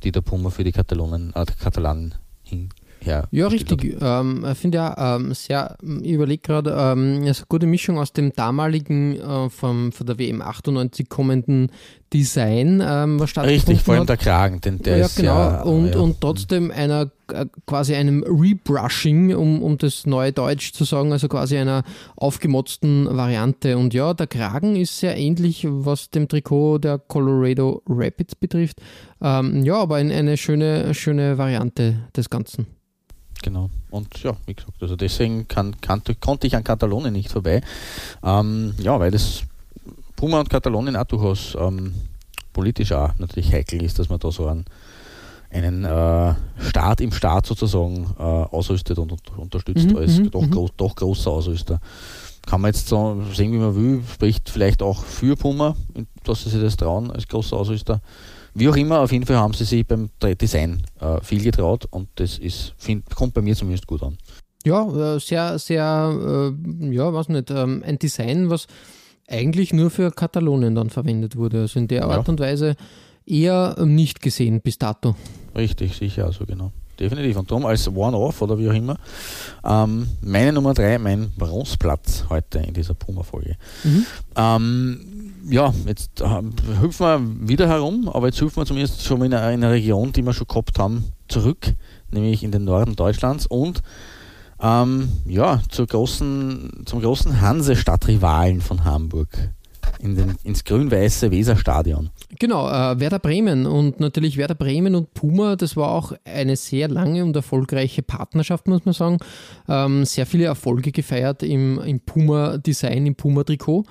die der Puma für die Katalonen, äh, Katalanen hin, ja, ja richtig. Ähm, ich finde ja ähm, sehr, ich überlege gerade, ähm, ist eine gute Mischung aus dem damaligen äh, vom, von der WM 98 kommenden Design, ähm, was Richtig, vor allem der Kragen, denn der ja, ist genau, ja, und, ja. und trotzdem einer äh, quasi einem Rebrushing, um, um das neue Deutsch zu sagen, also quasi einer aufgemotzten Variante. Und ja, der Kragen ist sehr ähnlich, was dem Trikot der Colorado Rapids betrifft. Ähm, ja, aber eine, eine schöne, schöne Variante des Ganzen. Genau. Und ja, wie gesagt, also deswegen kann, kann, konnte ich an Katalonien nicht vorbei. Ähm, ja, weil das Puma und Katalonien auch durchaus ähm, politisch auch natürlich heikel ist, dass man da so einen, einen äh, Staat im Staat sozusagen äh, ausrüstet und, und unterstützt mhm, als mhm, doch, mhm. Doch großer Ausrüster. Kann man jetzt so sehen, wie man will, spricht vielleicht auch für Puma, dass sie sich das trauen als großer Ausrüster. Wie auch immer, auf jeden Fall haben sie sich beim Design äh, viel getraut und das ist, find, kommt bei mir zumindest gut an. Ja, äh, sehr, sehr, äh, ja, was nicht, ähm, ein Design, was eigentlich nur für Katalonien dann verwendet wurde. Also in der Art ja. und Weise eher nicht gesehen bis dato. Richtig, sicher, also genau. Definitiv. Und darum als One-Off oder wie auch immer, ähm, meine Nummer drei, mein Bronzeplatz heute in dieser Puma-Folge. Mhm. Ähm, ja, jetzt äh, hüpfen wir wieder herum, aber jetzt hüpfen wir zumindest schon in einer, Region, die wir schon gehabt haben, zurück, nämlich in den Norden Deutschlands und ähm, ja, zur großen, zum großen Hansestadt-Rivalen von Hamburg in den, ins grün-weiße Weserstadion. Genau, äh, Werder Bremen und natürlich Werder Bremen und Puma, das war auch eine sehr lange und erfolgreiche Partnerschaft, muss man sagen. Ähm, sehr viele Erfolge gefeiert im Puma-Design, im Puma-Trikot.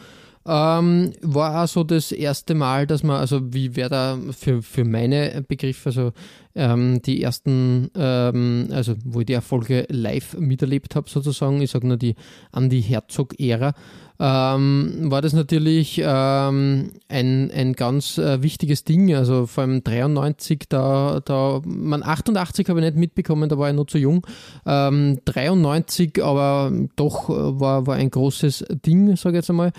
Ähm, war so das erste Mal, dass man, also wie wäre da für, für meine Begriffe, also ähm, die ersten, ähm, also wo ich die Erfolge live miterlebt habe, sozusagen, ich sage nur die Andy Herzog-Ära, ähm, war das natürlich ähm, ein, ein ganz äh, wichtiges Ding. Also vor allem 93, da, da man 88 habe ich nicht mitbekommen, da war ich noch zu jung. Ähm, 93 aber doch äh, war, war ein großes Ding, sage ich jetzt einmal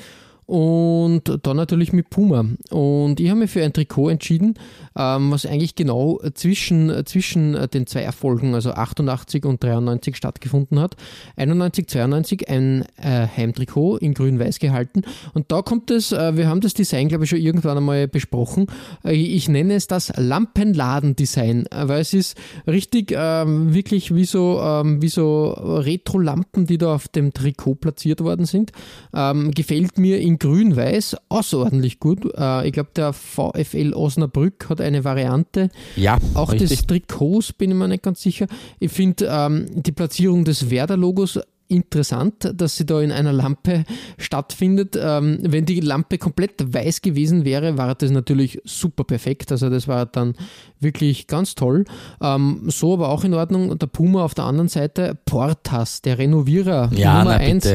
und dann natürlich mit Puma. Und ich habe mich für ein Trikot entschieden, ähm, was eigentlich genau zwischen, zwischen den zwei Erfolgen, also 88 und 93 stattgefunden hat. 91, 92 ein äh, Heimtrikot in grün-weiß gehalten. Und da kommt es, äh, wir haben das Design, glaube ich, schon irgendwann einmal besprochen. Äh, ich nenne es das Lampenladen-Design, weil es ist richtig ähm, wirklich wie so, ähm, wie so Retro-Lampen, die da auf dem Trikot platziert worden sind. Ähm, gefällt mir in Grün-Weiß außerordentlich gut. Äh, ich glaube, der VfL Osnabrück hat eine Variante. Ja, auch richtig. des Trikots bin ich mir nicht ganz sicher. Ich finde ähm, die Platzierung des Werder-Logos interessant, dass sie da in einer Lampe stattfindet. Ähm, wenn die Lampe komplett weiß gewesen wäre, war das natürlich super perfekt. Also das war dann wirklich ganz toll. Ähm, so aber auch in Ordnung. Der Puma auf der anderen Seite, Portas, der Renovierer ja, Nummer 1.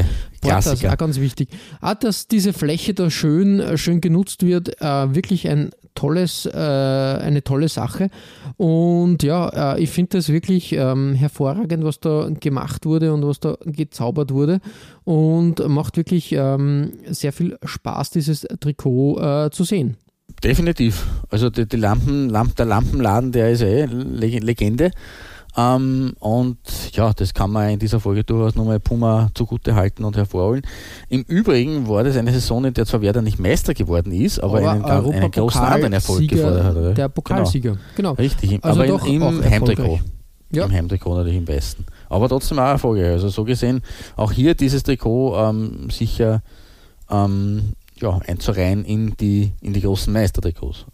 Portas, auch ganz wichtig. Auch, dass diese Fläche da schön, schön genutzt wird, äh, wirklich ein tolles, äh, eine tolle Sache. Und ja, äh, ich finde das wirklich ähm, hervorragend, was da gemacht wurde und was da gezaubert wurde. Und macht wirklich ähm, sehr viel Spaß, dieses Trikot äh, zu sehen. Definitiv. Also die, die Lampen, Lamp, der Lampenladen, der ist eh Legende. Ähm, und ja, das kann man in dieser Folge durchaus nochmal Puma zugute halten und hervorholen. Im Übrigen war das eine Saison, in der zwar Werder nicht Meister geworden ist, aber, aber einen, einen großen anderen Erfolg gefordert hat. Oder? Der Pokalsieger, genau. genau. Richtig, also aber in, im Heimtrikot. Ja. Im Heimtrikot natürlich am besten. Aber trotzdem auch Erfolge. Also so gesehen, auch hier dieses Trikot ähm, sicher ähm, ja, einzureihen in die, in die großen Meistertrikots.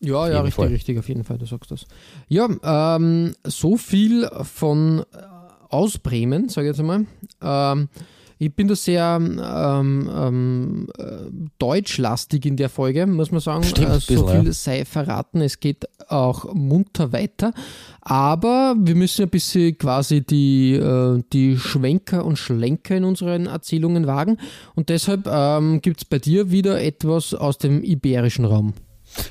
Ja, ja, richtig, Fall. richtig, auf jeden Fall, du sagst das. Ja, ähm, so viel von äh, aus Bremen, sage ich jetzt einmal. Ähm, ich bin da sehr ähm, ähm, äh, deutschlastig in der Folge, muss man sagen. Stimmt, äh, so viel sei verraten, es geht auch munter weiter. Aber wir müssen ein bisschen quasi die, äh, die Schwenker und Schlenker in unseren Erzählungen wagen. Und deshalb ähm, gibt es bei dir wieder etwas aus dem iberischen Raum.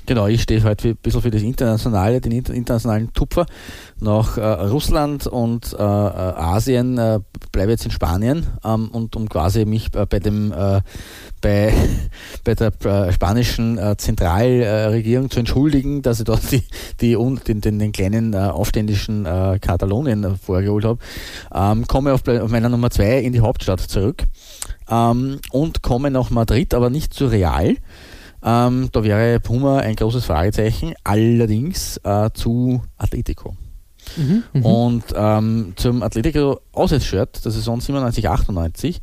Genau, ich stehe heute ein bisschen für das Internationale, den internationalen Tupfer. Nach äh, Russland und äh, äh, Asien äh, bleibe jetzt in Spanien ähm, und um quasi mich äh, bei dem äh, bei, bei der spanischen Zentralregierung zu entschuldigen, dass ich dort die, die, den, den, den kleinen aufständischen Katalonien vorgeholt habe, ähm, komme auf, auf meiner Nummer zwei in die Hauptstadt zurück ähm, und komme nach Madrid, aber nicht zu Real, ähm, da wäre Puma ein großes Fragezeichen, allerdings äh, zu Atletico. Mhm, mhm. und ähm, zum Atletico Auswärtsshirt der Saison 97, 98,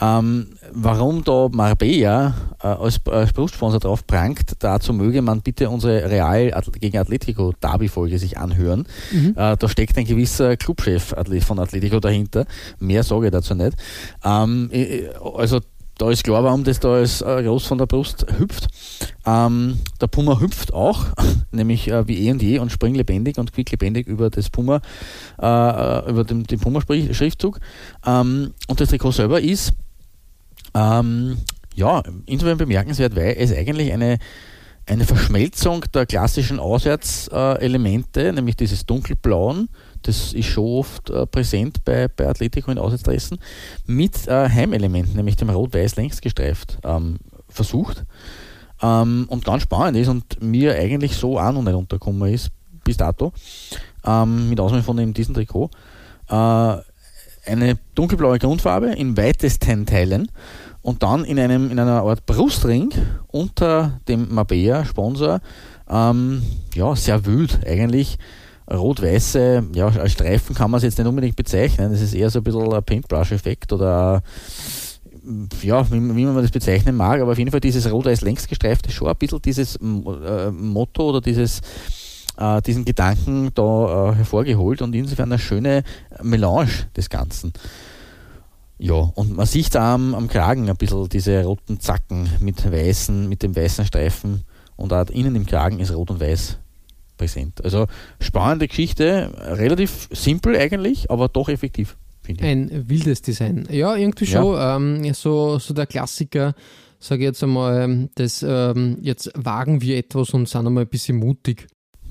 ähm, warum da Marbella äh, als, als Brustsponsor drauf prangt, dazu möge man bitte unsere Real gegen Atletico Derby-Folge sich anhören. Mhm. Äh, da steckt ein gewisser Clubchef von Atletico dahinter. Mehr sage ich dazu nicht. Ähm, also da ist klar, warum das da als äh, groß von der Brust hüpft. Ähm, der Puma hüpft auch, nämlich äh, wie eh und je und springlebendig und quicklebendig über das Puma, äh, äh über den, den Puma-Schriftzug. Ähm, und das Trikot selber ist ähm, ja insofern bemerkenswert, weil es eigentlich eine eine Verschmelzung der klassischen Auswärtselemente, nämlich dieses dunkelblauen, das ist schon oft äh, präsent bei, bei Atletico in Auswärtsdressen, mit äh, Heimelementen, nämlich dem Rot-Weiß längst gestreift, ähm, versucht. Ähm, und ganz spannend ist und mir eigentlich so auch noch nicht untergekommen ist, bis dato, ähm, mit Ausnahme von dem, diesem Trikot, äh, eine dunkelblaue Grundfarbe in weitesten Teilen und dann in, einem, in einer Art Brustring unter dem Mabea-Sponsor, ähm, ja, sehr wild eigentlich, rot-weiße ja, Streifen kann man es jetzt nicht unbedingt bezeichnen. Das ist eher so ein bisschen ein Paintbrush-Effekt oder ja, wie, wie, man das bezeichnen mag, aber auf jeden Fall dieses rot-weiß längs gestreifte schon ein bisschen dieses äh, Motto oder dieses äh, diesen Gedanken da äh, hervorgeholt und insofern eine schöne Melange des Ganzen. Ja, und man sieht da am, am Kragen ein bisschen diese roten Zacken mit weißen, mit dem weißen Streifen und auch innen im Kragen ist rot und weiß präsent. Also spannende Geschichte, relativ simpel eigentlich, aber doch effektiv. Ein wildes Design. Ja, irgendwie schon. Ja. Ähm, so, so der Klassiker, sage ich jetzt einmal, das ähm, jetzt wagen wir etwas und sind einmal ein bisschen mutig.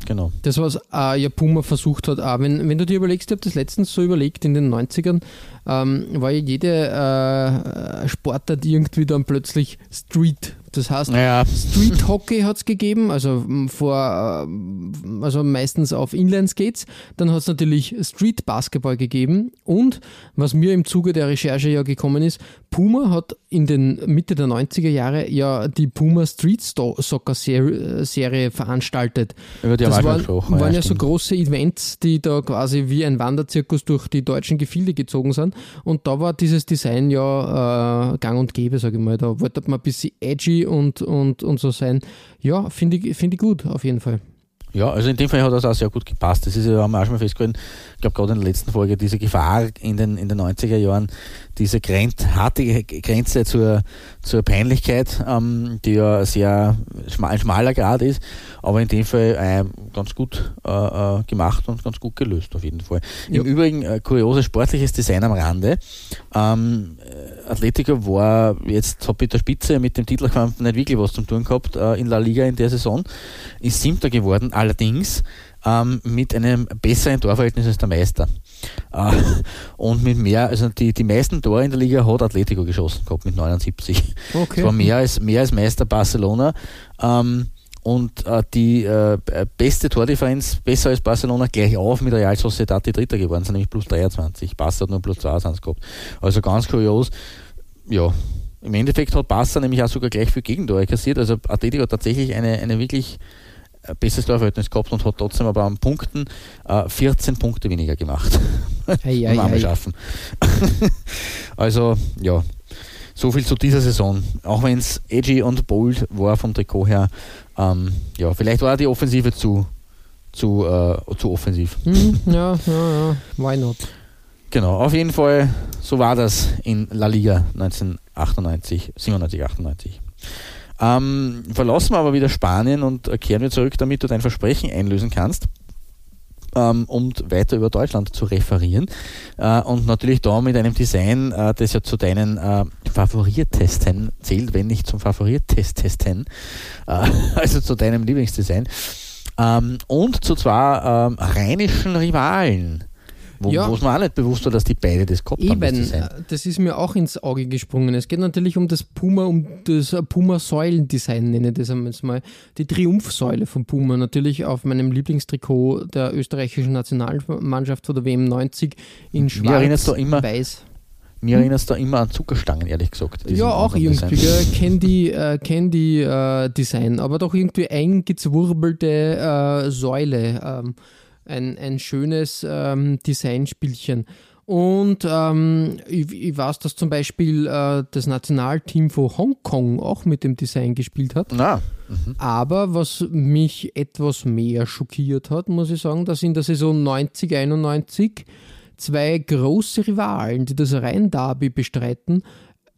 Genau. Das, was äh, ja Puma versucht hat, auch wenn, wenn du dir überlegst, ich habe das letztens so überlegt, in den 90ern ähm, war ja jede äh, Sportart irgendwie dann plötzlich Street das heißt, ja. Street Hockey hat es gegeben, also vor, äh, also meistens auf Inline-Skates. Dann hat es natürlich Street Basketball gegeben. Und was mir im Zuge der Recherche ja gekommen ist, Puma hat in den Mitte der 90er Jahre ja die Puma Street Soccer Serie veranstaltet. Über die das waren, waren ja, ja so große Events, die da quasi wie ein Wanderzirkus durch die deutschen Gefilde gezogen sind. Und da war dieses Design ja äh, gang und gäbe, sage ich mal. Da wollte man ein bisschen edgy und, und, und so sein. Ja, finde ich, find ich gut, auf jeden Fall. Ja, also in dem Fall hat das auch sehr gut gepasst. Das ist ja, haben wir auch schon mal festgehalten, ich glaube gerade in der letzten Folge, diese Gefahr in den, in den 90er Jahren, diese Grenz, harte Grenze zur, zur Peinlichkeit, ähm, die ja sehr schmal, ein schmaler Grad ist, aber in dem Fall äh, ganz gut äh, äh, gemacht und ganz gut gelöst auf jeden Fall. Ja. Im Übrigen äh, kurioses sportliches Design am Rande. Ähm, äh, Atletico war jetzt hat mit der Spitze mit dem Titelkampf nicht wirklich was zu tun gehabt äh, in La Liga in der Saison, ist siebter geworden, allerdings ähm, mit einem besseren Torverhältnis als der Meister. Äh, und mit mehr, also die, die meisten Tore in der Liga hat Atletico geschossen gehabt mit 79. Okay. Das war mehr als, mehr als Meister Barcelona. Ähm, und äh, die äh, beste Tordifferenz, besser als Barcelona, gleich auf mit Real Sociedad, die Dritter geworden sind, nämlich plus 23. Barca hat nur plus 22 gehabt. Also ganz kurios. Ja, im Endeffekt hat Barca nämlich auch sogar gleich viel Gegentore kassiert. Also Atletico hat tatsächlich eine, eine wirklich bestes Torverhältnis gehabt und hat trotzdem aber am Punkten äh, 14 Punkte weniger gemacht. Hey, hey, hey. schaffen. also, ja, so viel zu dieser Saison. Auch wenn es edgy und bold war vom Trikot her, ähm, ja, vielleicht war die Offensive zu, zu, äh, zu offensiv. Hm, ja, ja, ja, why not? Genau, auf jeden Fall, so war das in La Liga 1998, 97, 98. Ähm, verlassen wir aber wieder Spanien und kehren wir zurück, damit du dein Versprechen einlösen kannst ähm, und weiter über Deutschland zu referieren. Äh, und natürlich da mit einem Design, äh, das ja zu deinen äh, Favoritesten zählt, wenn nicht zum Favoritesten, äh, also zu deinem Lieblingsdesign. Ähm, und zu zwei ähm, rheinischen Rivalen. Wo ja. es mir auch nicht bewusst war, dass die beide das gehabt Eben, haben. Das, äh, das ist mir auch ins Auge gesprungen. Es geht natürlich um das Puma, um das Puma-Säulen-Design, nenne ich das jetzt mal. Die Triumphsäule von Puma, natürlich auf meinem Lieblingstrikot der österreichischen Nationalmannschaft von der WM 90 in schwarz-weiß. Mir erinnert es da immer an Zuckerstangen, ehrlich gesagt. Ja, auch irgendwie. Candy, äh, Candy äh, Design, aber doch irgendwie eingezwurbelte äh, Säule. Ähm, ein, ein schönes ähm, Designspielchen. Und ähm, ich, ich, weiß, dass zum Beispiel äh, das Nationalteam von Hongkong auch mit dem Design gespielt hat. Ah. Mhm. Aber was mich etwas mehr schockiert hat, muss ich sagen, dass in der Saison 90, 91 zwei große Rivalen, die das Rhein-Derby bestreiten,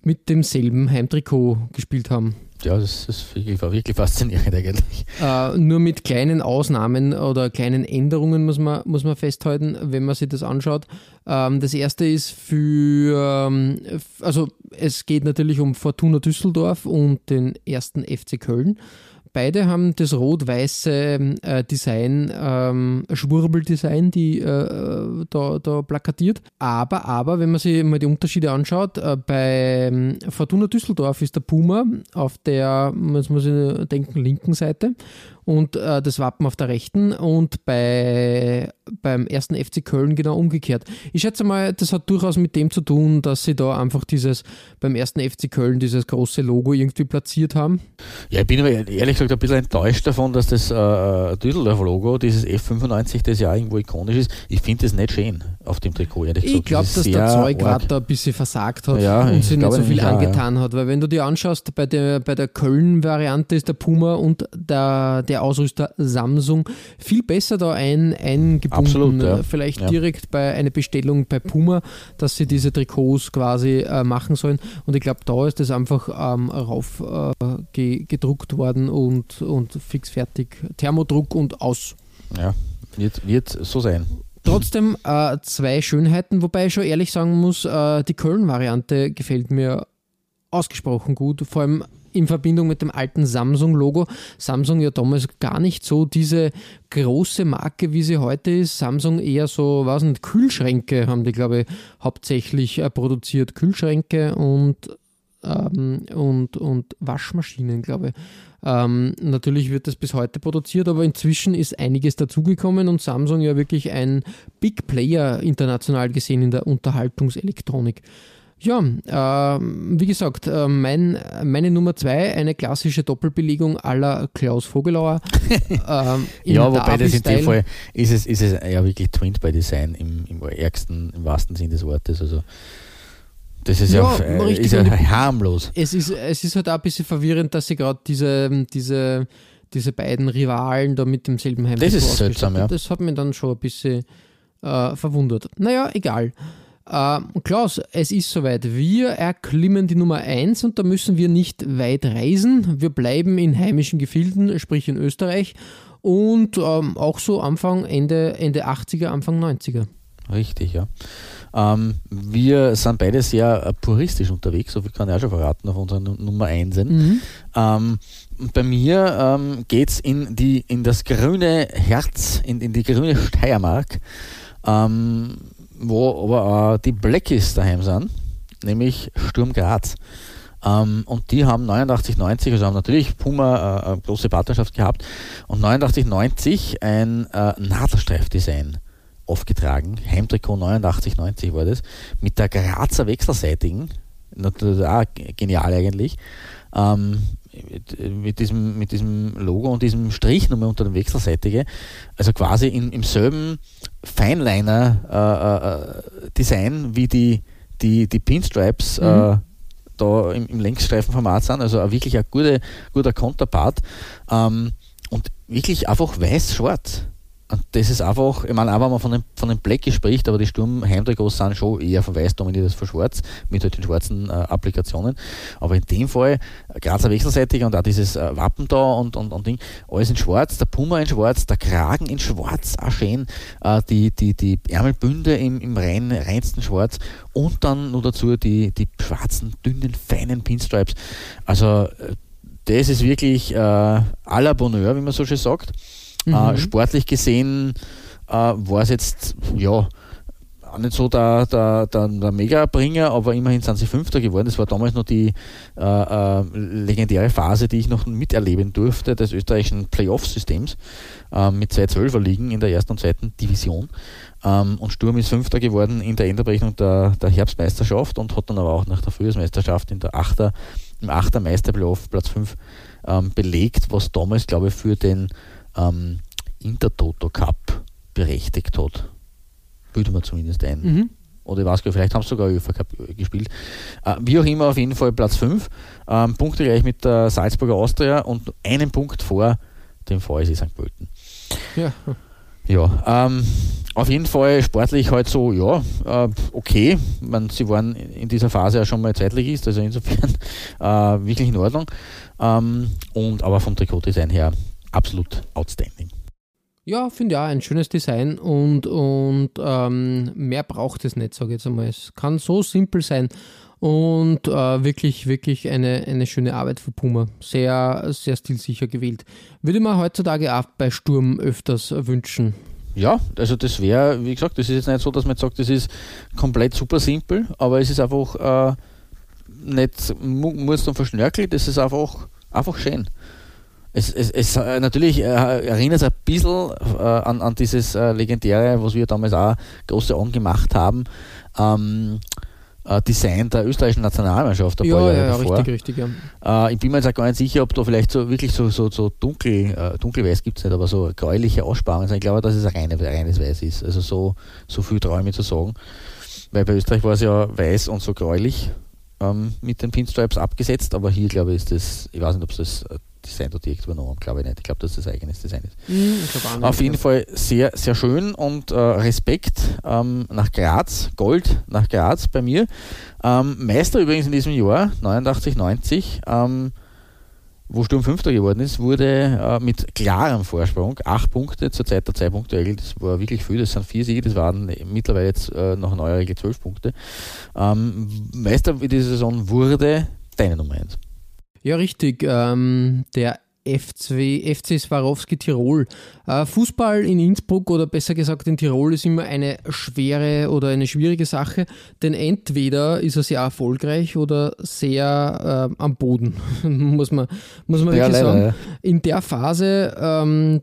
mit demselben Heimtrikot gespielt haben. Ja, das, das war wirklich faszinierend eigentlich. Äh, nur mit kleinen Ausnahmen oder kleinen Änderungen muss man, muss man festhalten, wenn man sich das anschaut. Ähm, das erste ist für, ähm, also es geht natürlich um Fortuna Düsseldorf und den ersten FC Köln. Beide haben das rot-weiße äh, Design, ähm, Schwurbeldesign, die äh, da, da plakatiert. Aber, aber, wenn man sich mal die Unterschiede anschaut, äh, bei ähm, Fortuna Düsseldorf ist der Puma auf der, muss man sich denken, linken Seite und äh, das Wappen auf der rechten und bei, beim ersten FC Köln genau umgekehrt. Ich schätze mal, das hat durchaus mit dem zu tun, dass sie da einfach dieses beim ersten FC Köln dieses große Logo irgendwie platziert haben. Ja, ich bin aber ehrlich gesagt ein bisschen enttäuscht davon, dass das äh, Düsseldorf-Logo, dieses F95, das ja irgendwo ikonisch ist, ich finde das nicht schön auf dem Trikot. Ich glaube, dass der Zeug gerade da ein bisschen versagt hat ja, und sich nicht so viel angetan auch, ja. hat, weil wenn du dir anschaust, bei der, bei der Köln-Variante ist der Puma und der, der Ausrüster Samsung viel besser da ein, eingebunden. Absolut, ja. Vielleicht direkt bei einer Bestellung bei Puma, dass sie diese Trikots quasi äh, machen sollen und ich glaube, da ist das einfach ähm, rauf äh, gedruckt worden und, und fix fertig. Thermodruck und aus. Ja, wird, wird so sein. Trotzdem äh, zwei Schönheiten, wobei ich schon ehrlich sagen muss, äh, die Köln-Variante gefällt mir ausgesprochen gut, vor allem in Verbindung mit dem alten Samsung-Logo. Samsung ja damals gar nicht so diese große Marke, wie sie heute ist. Samsung eher so, was nicht, Kühlschränke haben die, glaube ich, hauptsächlich äh, produziert. Kühlschränke und, ähm, und, und Waschmaschinen, glaube ich. Ähm, natürlich wird das bis heute produziert, aber inzwischen ist einiges dazugekommen und Samsung ja wirklich ein Big Player international gesehen in der Unterhaltungselektronik. Ja, äh, wie gesagt, äh, mein, meine Nummer zwei, eine klassische Doppelbelegung aller Klaus Vogelauer. äh, ja, wobei das in dem Fall ist es, ist es ja wirklich Twint by Design im, im ärgsten, im wahrsten Sinn des Wortes. Also das ist ja, ja, äh, ist ja harmlos. Es ist, es ist halt auch ein bisschen verwirrend, dass sie gerade diese, diese, diese beiden Rivalen da mit demselben Heim Das ist seltsam, ja. Das hat mich dann schon ein bisschen äh, verwundert. Naja, egal. Äh, Klaus, es ist soweit. Wir erklimmen die Nummer 1 und da müssen wir nicht weit reisen. Wir bleiben in heimischen Gefilden, sprich in Österreich und ähm, auch so Anfang, Ende, Ende 80er, Anfang 90er. Richtig, ja. Ähm, wir sind beide sehr äh, puristisch unterwegs, so viel kann ich auch schon verraten auf unserer Nummer 1. Mhm. Ähm, bei mir ähm, geht es in, in das grüne Herz, in, in die grüne Steiermark, ähm, wo aber auch die Blackies daheim sind, nämlich Sturm Graz. Ähm, und die haben 89, 90, also haben natürlich Puma äh, eine große Partnerschaft gehabt und 89, 90 ein äh, Nadelstreifdesign aufgetragen. Heimtrikot 89, 90 war das. Mit der Grazer Wechselseitigen. Auch genial eigentlich. Ähm, mit, diesem, mit diesem Logo und diesem Strich nochmal unter dem Wechselseitige. Also quasi in, im selben Feinliner-Design äh, äh, wie die, die, die Pinstripes. Äh, mhm. Äh, da im, im Längsstreifenformat sind, also wirklich ein guter, guter Konterpart ähm, und wirklich einfach weiß-schwarz. Das ist einfach, ich meine, auch wenn man von den, von den Blackie spricht, aber die Sturmheimtrikots sind schon eher von weiß dominiert als von schwarz, mit halt den schwarzen äh, Applikationen. Aber in dem Fall, Grazer wechselseitig und auch dieses äh, Wappen da und, und, und Ding, alles in schwarz, der Puma in schwarz, der Kragen in schwarz, auch schön, äh, die, die, die Ärmelbünde im, im rein, reinsten schwarz und dann nur dazu die, die schwarzen, dünnen, feinen Pinstripes. Also, äh, das ist wirklich äh, à la Bonheur, wie man so schön sagt. Äh, mhm. Äh, sportlich gesehen äh, war es jetzt, ja, auch nicht so der, der, der, der Mega-Bringer, aber immerhin sind sie Fünfter geworden. Das war damals noch die äh, äh, legendäre Phase, die ich noch miterleben durfte, des österreichischen Playoff-Systems äh, mit zwei Zwölfer-Ligen in der ersten und zweiten Division. Ähm, und Sturm ist Fünfter geworden in der Endabrechnung der, der Herbstmeisterschaft und hat dann aber auch nach der Frühjahrsmeisterschaft in der Achter, im Achter Meisterplayoff Platz 5 ähm, belegt, was damals, glaube ich, für den ähm, Intertoto Cup berechtigt hat. Bilden wir zumindest ein. Mhm. Oder ich weiß gar vielleicht haben sie sogar UEFA Cup gespielt. Äh, wie auch immer, auf jeden Fall Platz 5. Ähm, Punkte gleich mit der Salzburger Austria und einen Punkt vor dem VSC St. Pölten. Ja. Ja, ähm, auf jeden Fall sportlich halt so, ja, äh, okay. Man, sie waren in dieser Phase ja schon mal zeitlich ist, also insofern äh, wirklich in Ordnung. Ähm, und aber vom Trikotdesign her absolut outstanding. Ja, finde ich auch ein schönes Design und, und ähm, mehr braucht es nicht, sage ich jetzt einmal. Es kann so simpel sein und äh, wirklich, wirklich eine, eine schöne Arbeit für Puma. Sehr, sehr stilsicher gewählt. Würde man heutzutage auch bei Sturm öfters wünschen. Ja, also das wäre, wie gesagt, das ist jetzt nicht so, dass man jetzt sagt, das ist komplett super simpel, aber es ist einfach äh, nicht, muss dann verschnörkelt, das ist einfach, einfach schön. Es, es, es äh, natürlich äh, erinnert es ein bisschen äh, an, an dieses äh, legendäre, was wir damals auch große Augen gemacht haben. Ähm, äh, Design der österreichischen Nationalmannschaft. Ein ja, paar Jahre ja, davor. richtig, richtig. Ja. Äh, ich bin mir jetzt auch gar nicht sicher, ob da vielleicht so wirklich so, so, so dunkel, dunkelweiß gibt es nicht, aber so gräuliche Aussparungen sind. Ich glaube, dass es ein reine, reines Weiß ist. Also so, so viel Träume zu sagen. Weil bei Österreich war es ja weiß und so gräulich ähm, mit den Pinstripes abgesetzt, aber hier glaube ich ist das, ich weiß nicht, ob es das Design dort direkt übernommen, glaube ich nicht. Ich glaube, dass das eigenes Design ist. Mhm, Auf jeden Fall sehr, sehr schön und äh, Respekt ähm, nach Graz, Gold nach Graz bei mir. Ähm, Meister übrigens in diesem Jahr, 89, 90. Ähm, wo Sturm Fünfter geworden ist, wurde äh, mit klarem Vorsprung, acht Punkte zur Zeit der Zwei-Punkte-Regel, das war wirklich viel, das sind vier Siege, das waren mittlerweile jetzt äh, nach neuer Regel zwölf Punkte. Ähm, Meister in dieser Saison wurde deine Nummer eins. Ja, richtig. Ähm, der FC, FC Swarovski Tirol. Äh, Fußball in Innsbruck oder besser gesagt in Tirol ist immer eine schwere oder eine schwierige Sache, denn entweder ist er sehr erfolgreich oder sehr äh, am Boden, muss man, muss man ja, wirklich leider, sagen. Ja. In der Phase, ähm,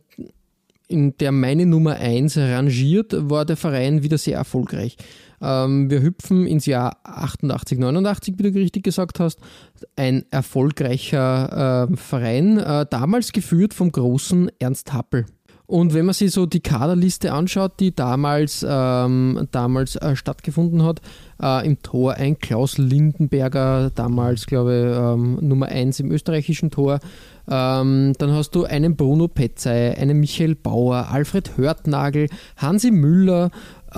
in der meine Nummer 1 rangiert, war der Verein wieder sehr erfolgreich. Ähm, wir hüpfen ins Jahr 88, 89, wie du richtig gesagt hast. Ein erfolgreicher äh, Verein, äh, damals geführt vom großen Ernst Happel. Und wenn man sich so die Kaderliste anschaut, die damals, ähm, damals äh, stattgefunden hat, äh, im Tor ein Klaus Lindenberger, damals glaube ich ähm, Nummer 1 im österreichischen Tor, ähm, dann hast du einen Bruno Petzey, einen Michael Bauer, Alfred Hörtnagel, Hansi Müller,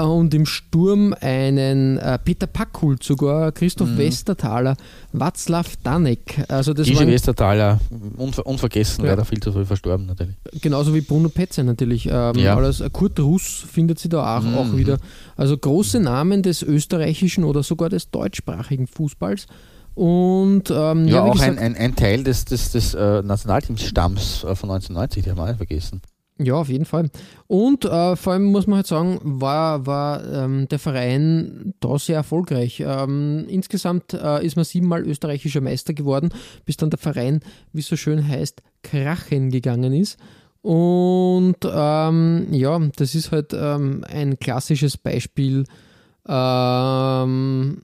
und im Sturm einen äh, Peter Packhult sogar, Christoph mhm. Westerthaler, Václav Danek. Also das Diese Westerthaler, unver unvergessen, ja. leider viel zu früh verstorben natürlich. Genauso wie Bruno Petze natürlich. Ähm, ja. alles, äh, Kurt Russ findet sie da auch, mhm. auch wieder. Also große Namen des österreichischen oder sogar des deutschsprachigen Fußballs. Und, ähm, ja, ja auch gesagt, ein, ein, ein, Teil des, des, des äh, Nationalteamstamms äh, von 1990, die haben wir vergessen. Ja, auf jeden Fall. Und äh, vor allem muss man halt sagen, war, war ähm, der Verein da sehr erfolgreich. Ähm, insgesamt äh, ist man siebenmal österreichischer Meister geworden, bis dann der Verein, wie es so schön heißt, krachen gegangen ist. Und ähm, ja, das ist halt ähm, ein klassisches Beispiel, ähm,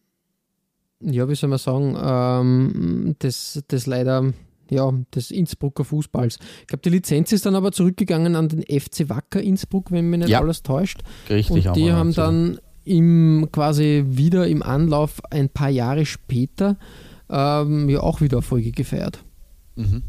ja, wie soll man sagen, ähm, das, das leider ja, des Innsbrucker Fußballs. Ich glaube, die Lizenz ist dann aber zurückgegangen an den FC Wacker Innsbruck, wenn mich nicht ja, alles täuscht. Richtig. Und die haben dann im, quasi wieder im Anlauf ein paar Jahre später ähm, ja auch wieder Erfolge gefeiert. Mhm.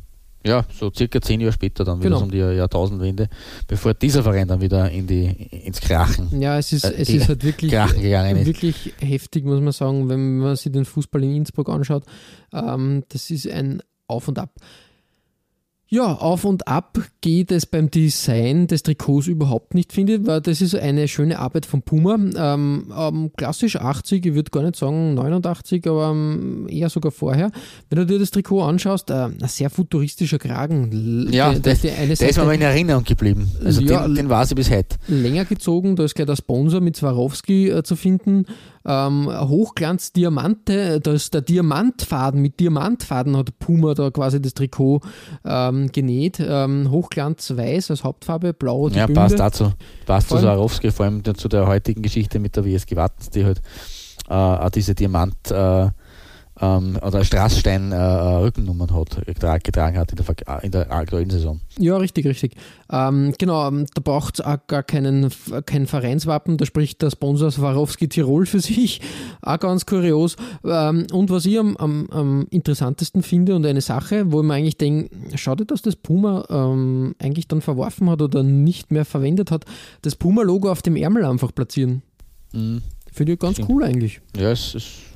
Ja, so circa zehn Jahre später dann wieder genau. um die Jahrtausendwende, bevor dieser Verein dann wieder in die, ins Krachen. Ja, es ist, äh, es ist halt wirklich, wirklich heftig, muss man sagen, wenn man sich den Fußball in Innsbruck anschaut. Ähm, das ist ein auf und ab. Ja, auf und ab geht es beim Design des Trikots überhaupt nicht, finde ich, weil das ist eine schöne Arbeit von Puma. Ähm, ähm, klassisch 80, ich würde gar nicht sagen 89, aber ähm, eher sogar vorher. Wenn du dir das Trikot anschaust, äh, ein sehr futuristischer Kragen. Ja, der, der, der, der ist mir in Erinnerung geblieben. Also ja, den, den war sie bis heute. Länger gezogen, da ist gleich der Sponsor mit Swarovski äh, zu finden ähm, Hochglanz-Diamante, das der Diamantfaden, mit Diamantfaden hat Puma da quasi das Trikot ähm, genäht. Ähm, Hochglanz-Weiß als Hauptfarbe, blau die Ja, Bünde. passt dazu. Passt zu Swarovski, vor allem zu der heutigen Geschichte mit der WSG Wattens, die halt äh, auch diese Diamant- äh, ähm, oder Straßstein-Rückennummern äh, hat, getragen hat in der, in der aktuellen Saison. Ja, richtig, richtig. Ähm, genau, ähm, da braucht es auch gar keinen, kein Vereinswappen, da spricht der Sponsor Swarovski Tirol für sich, auch ganz kurios. Ähm, und was ich am, am, am, interessantesten finde und eine Sache, wo ich mir eigentlich denke, schade, dass das Puma ähm, eigentlich dann verworfen hat oder nicht mehr verwendet hat, das Puma-Logo auf dem Ärmel einfach platzieren. Mhm. Finde ich ganz Stimmt. cool eigentlich. Ja, es ist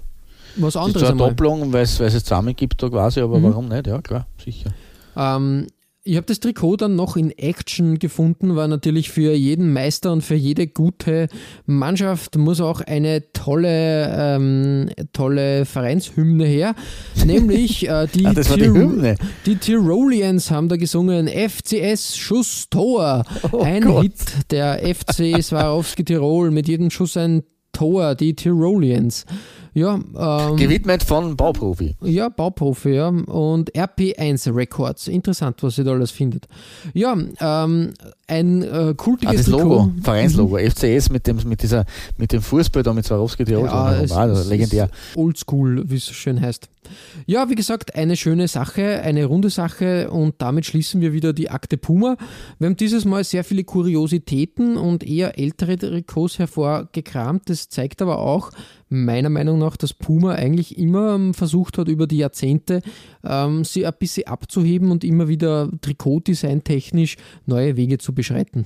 was anderes. Das ist eine Doppelung, weil es, es zusammen gibt da quasi, aber mhm. warum nicht? Ja, klar, sicher. Ähm, ich habe das Trikot dann noch in Action gefunden, weil natürlich für jeden Meister und für jede gute Mannschaft muss auch eine tolle, ähm, tolle Vereinshymne her. Nämlich äh, die, ah, die, die, Tirolians haben da gesungen FCS Schuss Tor. Oh ein Gott. Hit der FC Swarovski Tirol mit jedem Schuss ein Toa, die Tyroleans. Ja, ähm, Gewidmet von Bauprofi. Ja, Bauprofi, ja. Und RP1 Records. Interessant, was ihr da alles findet. Ja, ähm, ein äh, kultiges ah, das Logo, Vereinslogo, mhm. FCS mit dem, mit dieser, mit dem Fußball da mit Swarovski Tirol. Ja, es, also, legendär. Oldschool, wie es schön heißt. Ja, wie gesagt, eine schöne Sache, eine runde Sache und damit schließen wir wieder die Akte Puma. Wir haben dieses Mal sehr viele Kuriositäten und eher ältere Trikots hervorgekramt. Das zeigt aber auch, meiner Meinung nach, dass Puma eigentlich immer ähm, versucht hat, über die Jahrzehnte ähm, sie ein bisschen abzuheben und immer wieder Trikotdesign technisch neue Wege zu beschreiten.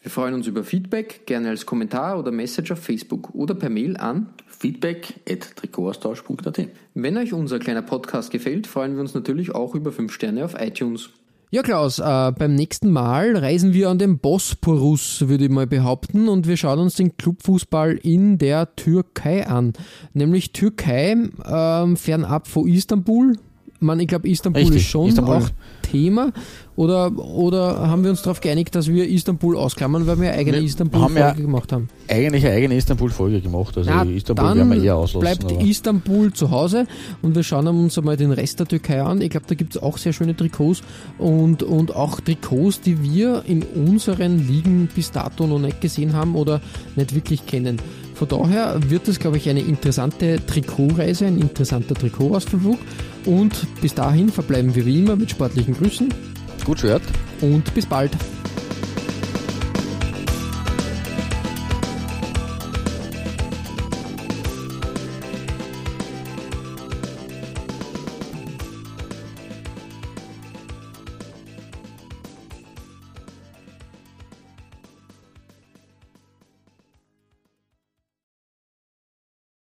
Wir freuen uns über Feedback, gerne als Kommentar oder Message auf Facebook oder per Mail an feedback.trikotaustausch.at. Wenn euch unser kleiner Podcast gefällt, freuen wir uns natürlich auch über 5 Sterne auf iTunes. Ja, Klaus, äh, beim nächsten Mal reisen wir an den Bosporus, würde ich mal behaupten, und wir schauen uns den Clubfußball in der Türkei an. Nämlich Türkei ähm, fernab von Istanbul. Man, ich glaube, Istanbul Richtig, ist schon Istanbul. auch Thema oder, oder haben wir uns darauf geeinigt, dass wir Istanbul ausklammern, weil wir eine eigene Istanbul-Folge ja gemacht haben? Eigentlich eine eigene Istanbul-Folge gemacht. Also Na, Istanbul werden wir eher auslassen. bleibt aber. Istanbul zu Hause und wir schauen uns einmal den Rest der Türkei an. Ich glaube, da gibt es auch sehr schöne Trikots und, und auch Trikots, die wir in unseren Ligen bis dato noch nicht gesehen haben oder nicht wirklich kennen. Von daher wird es, glaube ich, eine interessante Trikotreise, ein interessanter Trikotausflug. Und bis dahin verbleiben wir wie immer mit sportlichen Grüßen. Gut gehört. Und bis bald.